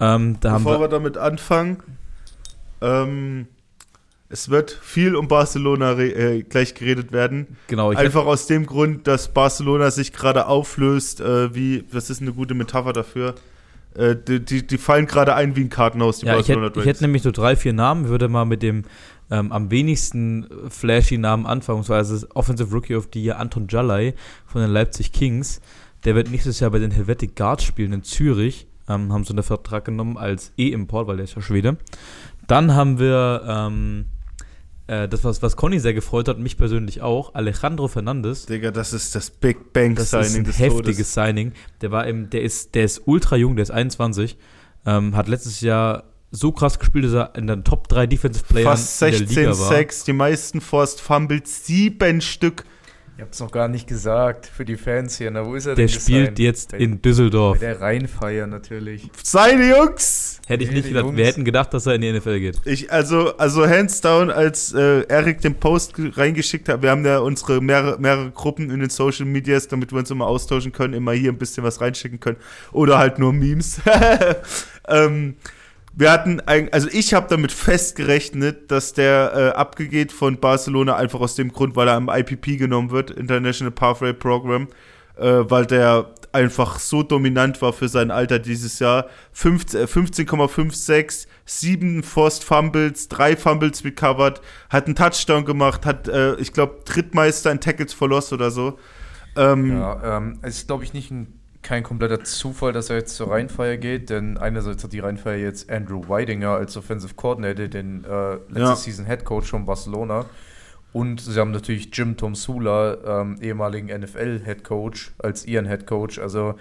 Ähm, da Bevor wir, wir, damit anfangen, ähm, es wird viel um Barcelona äh, gleich geredet werden. Genau. Einfach aus dem Grund, dass Barcelona sich gerade auflöst, äh, wie, das ist eine gute Metapher dafür. Äh, die, die, die, fallen gerade ein wie ein Kartenhaus, die ja, Barcelona ich hätte, ich hätte nämlich so drei, vier Namen, würde mal mit dem ähm, am wenigsten flashy Namen anfangen, das Offensive Rookie of the Year Anton Jalai von den Leipzig Kings. Der wird nächstes Jahr bei den Helvetic Guards spielen in Zürich. Ähm, haben so einen Vertrag genommen als E-Import, weil der ist ja Schwede. Dann haben wir ähm, äh, das, was, was Conny sehr gefreut hat, mich persönlich auch, Alejandro Fernandes. Digga, das ist das Big Bang das Signing. Das ist ein heftiges Todes. Signing. Der war im, der ist, der ist ultra jung, der ist 21. Ähm, hat letztes Jahr so krass gespielt, dass er in den Top 3 Defensive Playern Fast 16 in der Liga war. 6, die meisten Forced Fumbles, sieben Stück. Ihr habt es noch gar nicht gesagt für die Fans hier. Na, wo ist er der denn? Der spielt jetzt bei, in Düsseldorf. Bei der Rheinfeier natürlich. Seine Jungs! Hätte ich nee, nicht gedacht. Jungs. Wir hätten gedacht, dass er in die NFL geht. Ich, also, also hands down, als äh, Eric den Post reingeschickt hat, wir haben ja unsere mehrere, mehrere Gruppen in den Social Medias, damit wir uns immer austauschen können, immer hier ein bisschen was reinschicken können. Oder halt nur Memes. ähm, wir hatten, ein, also ich habe damit festgerechnet, dass der äh, abgegeht von Barcelona einfach aus dem Grund, weil er am IPP genommen wird, International Pathway Program, äh, weil der einfach so dominant war für sein Alter dieses Jahr. 15,56, 7 Forced Fumbles, 3 Fumbles recovered, hat einen Touchdown gemacht, hat, äh, ich glaube, Drittmeister in Tackles verlost oder so. Ähm, ja, ähm, ist, glaube ich, nicht ein kein kompletter Zufall, dass er jetzt zur Rheinfeier geht, denn einerseits hat die Rheinfeier jetzt Andrew Weidinger als Offensive Coordinator, den äh, letzte ja. Season Head Coach von Barcelona. Und sie haben natürlich Jim Tom Sula, ähm, ehemaligen NFL Head Coach, als ihren Head Coach. Also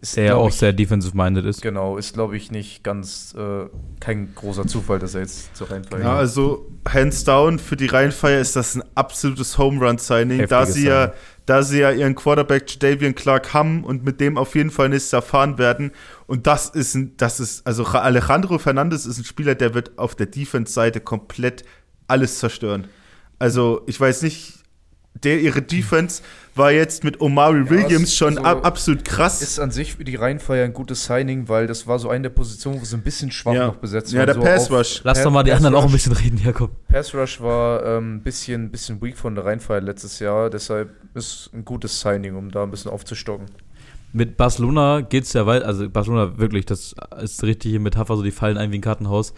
ist, der ja auch ich, sehr defensive-minded ist. Genau, ist, glaube ich, nicht ganz äh, kein großer Zufall, dass er jetzt zur Rheinfeier Ja, also hands down, für die Rheinfeier ist das ein absolutes Home-Run-Signing, da sie ja da sie ja ihren Quarterback Jadavian Clark haben und mit dem auf jeden Fall nächstes Jahr fahren werden. Und das ist ein, das ist, also Alejandro Fernandes ist ein Spieler, der wird auf der Defense-Seite komplett alles zerstören. Also, ich weiß nicht, der ihre Defense war jetzt mit Omari ja, Williams schon also ab, absolut krass. Ist an sich für die Reihenfeier ein gutes Signing, weil das war so eine der Positionen, wo sie ein bisschen schwach ja. noch besetzt war. Ja, der so Pass Rush. Lass doch mal die Pass anderen Rush. auch ein bisschen reden, Jakob. Pass Rush war ähm, ein bisschen, bisschen weak von der Reihenfeier letztes Jahr, deshalb ist ein gutes Signing, um da ein bisschen aufzustocken. Mit Barcelona geht es ja weit, also Barcelona wirklich, das ist die richtige Metapher, so die fallen ein wie ein Kartenhaus.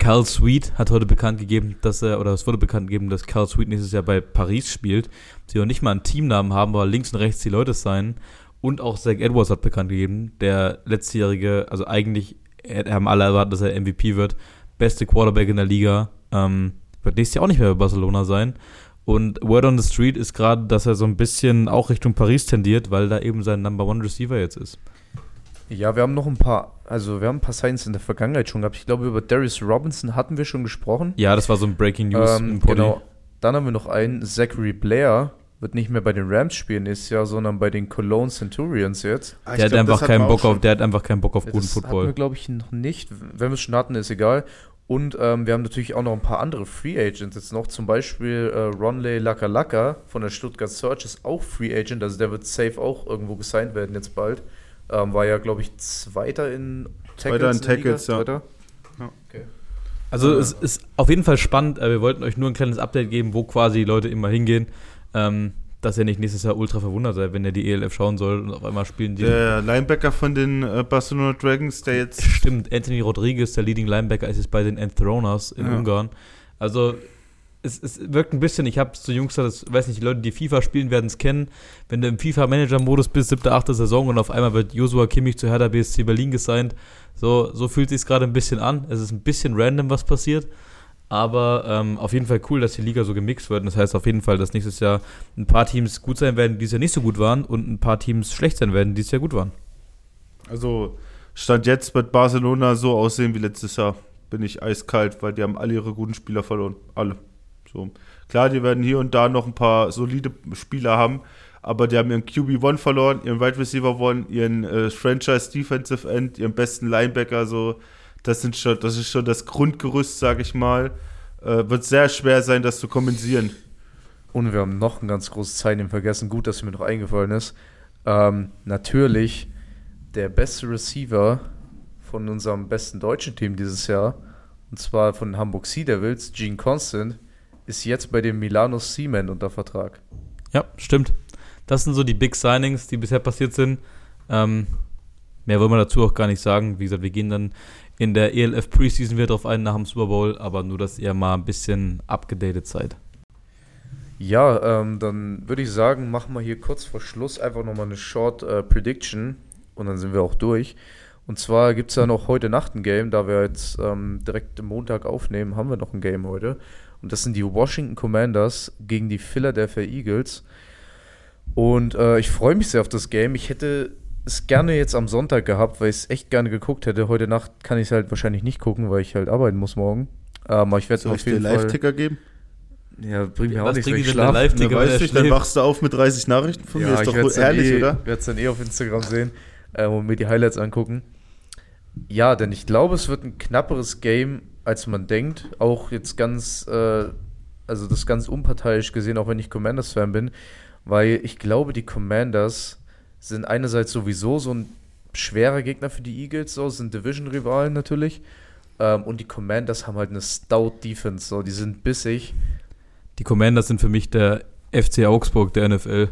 Carl Sweet hat heute bekannt gegeben, dass er, oder es wurde bekannt gegeben, dass Carl Sweet nächstes Jahr bei Paris spielt. Sie noch nicht mal einen Teamnamen haben, aber links und rechts die Leute sein. Und auch Zach Edwards hat bekannt gegeben, der letztjährige, also eigentlich haben alle erwartet, dass er MVP wird. Beste Quarterback in der Liga. Ähm, wird nächstes Jahr auch nicht mehr bei Barcelona sein. Und Word on the Street ist gerade, dass er so ein bisschen auch Richtung Paris tendiert, weil da eben sein Number One Receiver jetzt ist. Ja, wir haben noch ein paar also wir haben ein paar Signs in der Vergangenheit schon gehabt. Ich glaube, über Darius Robinson hatten wir schon gesprochen. Ja, das war so ein Breaking News. Ähm, genau. Dann haben wir noch einen, Zachary Blair, wird nicht mehr bei den Rams spielen nächstes Jahr, sondern bei den Cologne Centurions jetzt. Ah, der, hat glaub, einfach keinen Bock auf, der hat einfach keinen Bock auf guten Football. Das hatten wir, glaube ich, noch nicht. Wenn wir es schon hatten, ist egal. Und ähm, wir haben natürlich auch noch ein paar andere Free Agents jetzt noch. Zum Beispiel äh, Ronley Lakalaka von der Stuttgart Search ist auch Free Agent. Also der wird safe auch irgendwo gesigned werden jetzt bald. Ähm, war ja, glaube ich, Zweiter in Tackles. Zweiter in Tackles, ja. Zweiter? ja. Okay. Also es ist auf jeden Fall spannend. Äh, wir wollten euch nur ein kleines Update geben, wo quasi Leute immer hingehen. Ähm, dass ihr nicht nächstes Jahr ultra verwundert seid, wenn ihr die ELF schauen soll und auf einmal spielen die. Der Linebacker von den äh, Barcelona Dragons, der jetzt. Stimmt, Anthony Rodriguez, der Leading Linebacker, ist jetzt bei den Enthroners in ja. Ungarn. Also es, es wirkt ein bisschen, ich habe zu Jungs das weiß nicht, die Leute, die FIFA spielen, werden es kennen. Wenn du im FIFA-Manager-Modus bist, siebte, achte Saison und auf einmal wird Joshua Kimmich zu Hertha BSC Berlin gesigned. So, so fühlt sich gerade ein bisschen an. Es ist ein bisschen random, was passiert. Aber ähm, auf jeden Fall cool, dass die Liga so gemixt wird. Das heißt auf jeden Fall, dass nächstes Jahr ein paar Teams gut sein werden, die dieses Jahr nicht so gut waren, und ein paar Teams schlecht sein werden, die dieses Jahr gut waren. Also, Stand jetzt wird Barcelona so aussehen wie letztes Jahr. Bin ich eiskalt, weil die haben alle ihre guten Spieler verloren. Alle. So. Klar, die werden hier und da noch ein paar solide Spieler haben, aber die haben ihren QB1 verloren, ihren Wide Receiver 1, ihren äh, Franchise Defensive End, ihren besten Linebacker, so. Das, sind schon, das ist schon das Grundgerüst, sag ich mal. Äh, wird sehr schwer sein, das zu kompensieren. Und wir haben noch ein ganz großes Zeichen vergessen. Gut, dass mir noch eingefallen ist. Ähm, natürlich der beste Receiver von unserem besten deutschen Team dieses Jahr, und zwar von Hamburg Sea Devils, Gene Constant, ist jetzt bei dem Milano Seaman unter Vertrag. Ja, stimmt. Das sind so die Big Signings, die bisher passiert sind. Ähm, mehr wollen wir dazu auch gar nicht sagen. Wie gesagt, wir gehen dann in der ELF Preseason wieder drauf ein nach dem Super Bowl, aber nur, dass ihr mal ein bisschen abgedatet seid. Ja, ähm, dann würde ich sagen, machen wir hier kurz vor Schluss einfach nochmal eine Short äh, Prediction und dann sind wir auch durch. Und zwar gibt es ja noch heute Nacht ein Game, da wir jetzt ähm, direkt Montag aufnehmen, haben wir noch ein Game heute. Und das sind die Washington Commanders gegen die Philadelphia Eagles. Und äh, ich freue mich sehr auf das Game. Ich hätte es gerne jetzt am Sonntag gehabt, weil ich es echt gerne geguckt hätte. Heute Nacht kann ich es halt wahrscheinlich nicht gucken, weil ich halt arbeiten muss morgen. Ähm, aber ich werde auf jeden Fall. Live-Ticker geben? Ja, bringt mir auch nichts, wenn ich schlafe. Live-Ticker, weiß nicht, dann wachst du auf mit 30 Nachrichten von ja, mir. Ist doch wohl ehrlich, eh, oder? Ich werde es dann eh auf Instagram sehen äh, und mir die Highlights angucken. Ja, denn ich glaube, es wird ein knapperes Game als man denkt. Auch jetzt ganz, äh, also das ganz unparteiisch gesehen, auch wenn ich Commanders-Fan bin, weil ich glaube, die Commanders sind einerseits sowieso so ein schwerer Gegner für die Eagles, so sind Division-Rivalen natürlich. Ähm, und die Commanders haben halt eine stout Defense, so die sind bissig. Die Commanders sind für mich der FC Augsburg der NFL.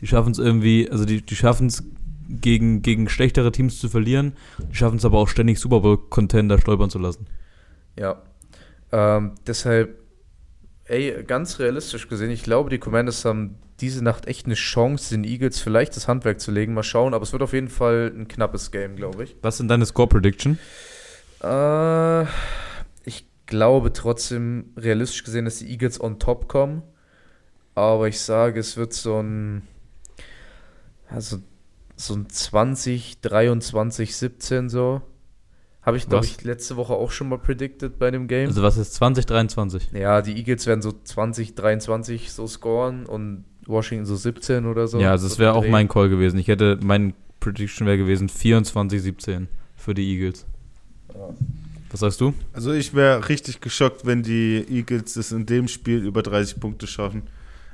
Die schaffen es irgendwie, also die, die schaffen es gegen, gegen schlechtere Teams zu verlieren, die schaffen es aber auch ständig Super Bowl-Contender stolpern zu lassen. Ja. Ähm, deshalb, ey, ganz realistisch gesehen, ich glaube, die Commanders haben diese Nacht echt eine Chance, den Eagles vielleicht das Handwerk zu legen. Mal schauen, aber es wird auf jeden Fall ein knappes Game, glaube ich. Was sind deine Score-Prediction? Äh, ich glaube trotzdem, realistisch gesehen, dass die Eagles on top kommen. Aber ich sage, es wird so ein, also so ein 20, 23, 17 so. Habe ich, glaube ich, letzte Woche auch schon mal predicted bei dem Game. Also was ist 2023? Ja, die Eagles werden so 2023 so scoren und Washington so 17 oder so. Ja, also das wäre auch mein Call gewesen. Ich hätte, mein Prediction wäre gewesen 24, 17 für die Eagles. Ja. Was sagst du? Also ich wäre richtig geschockt, wenn die Eagles es in dem Spiel über 30 Punkte schaffen.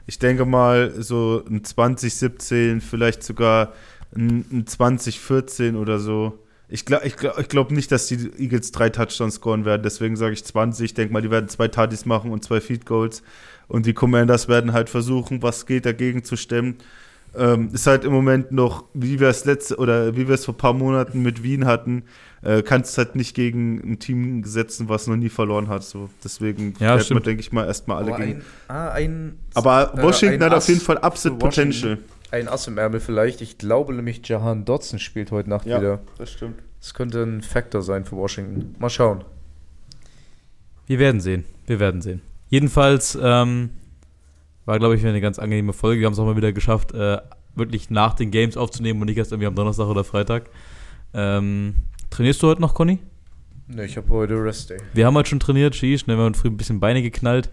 Ich denke mal so ein 2017, vielleicht sogar ein, ein 2014 oder so ich glaube ich glaub, ich glaub nicht, dass die Eagles drei Touchdowns scoren werden. Deswegen sage ich 20. Ich denke mal, die werden zwei Tatis machen und zwei Feed Goals. Und die Commanders werden halt versuchen, was geht, dagegen zu stemmen. Ähm, ist halt im Moment noch, wie wir es letzte oder wie wir es vor ein paar Monaten mit Wien hatten, äh, kannst halt nicht gegen ein Team setzen, was noch nie verloren hat. So. Deswegen ja, man, denke ich mal, erstmal alle Aber gegen. Ein, ah, ein, Aber äh, Washington äh, hat auf jeden Fall absolut Potential ein Ass im Ärmel vielleicht. Ich glaube nämlich, Jahan Dotson spielt heute Nacht ja, wieder. das stimmt. Das könnte ein Faktor sein für Washington. Mal schauen. Wir werden sehen. Wir werden sehen. Jedenfalls ähm, war, glaube ich, eine ganz angenehme Folge. Wir haben es auch mal wieder geschafft, äh, wirklich nach den Games aufzunehmen und nicht erst irgendwie am Donnerstag oder Freitag. Ähm, Trainierst du heute noch, Conny? Ne, ich habe heute Rest Day. Wir haben heute schon trainiert, Sheesh, ne, wir haben früh ein bisschen Beine geknallt.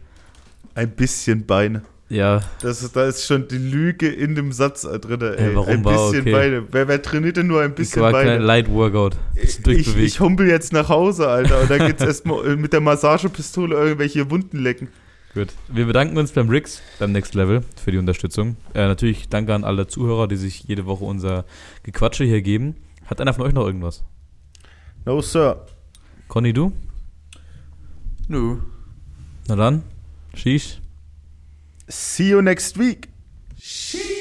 Ein bisschen Beine. Ja. Das, da ist schon die Lüge in dem Satz drin. Ey. Ey, warum ein war bisschen okay. Beine. Wer, wer trainiert denn nur ein bisschen war Beine? kein Light Workout. Ich, ich humpel jetzt nach Hause, Alter. Und dann geht's erstmal mit der Massagepistole irgendwelche Wunden lecken. Gut. Wir bedanken uns beim Rix, beim Next Level, für die Unterstützung. Äh, natürlich danke an alle Zuhörer, die sich jede Woche unser Gequatsche hier geben. Hat einer von euch noch irgendwas? No, Sir. Conny, du? Nö. Na dann, Sheesh. See you next week. She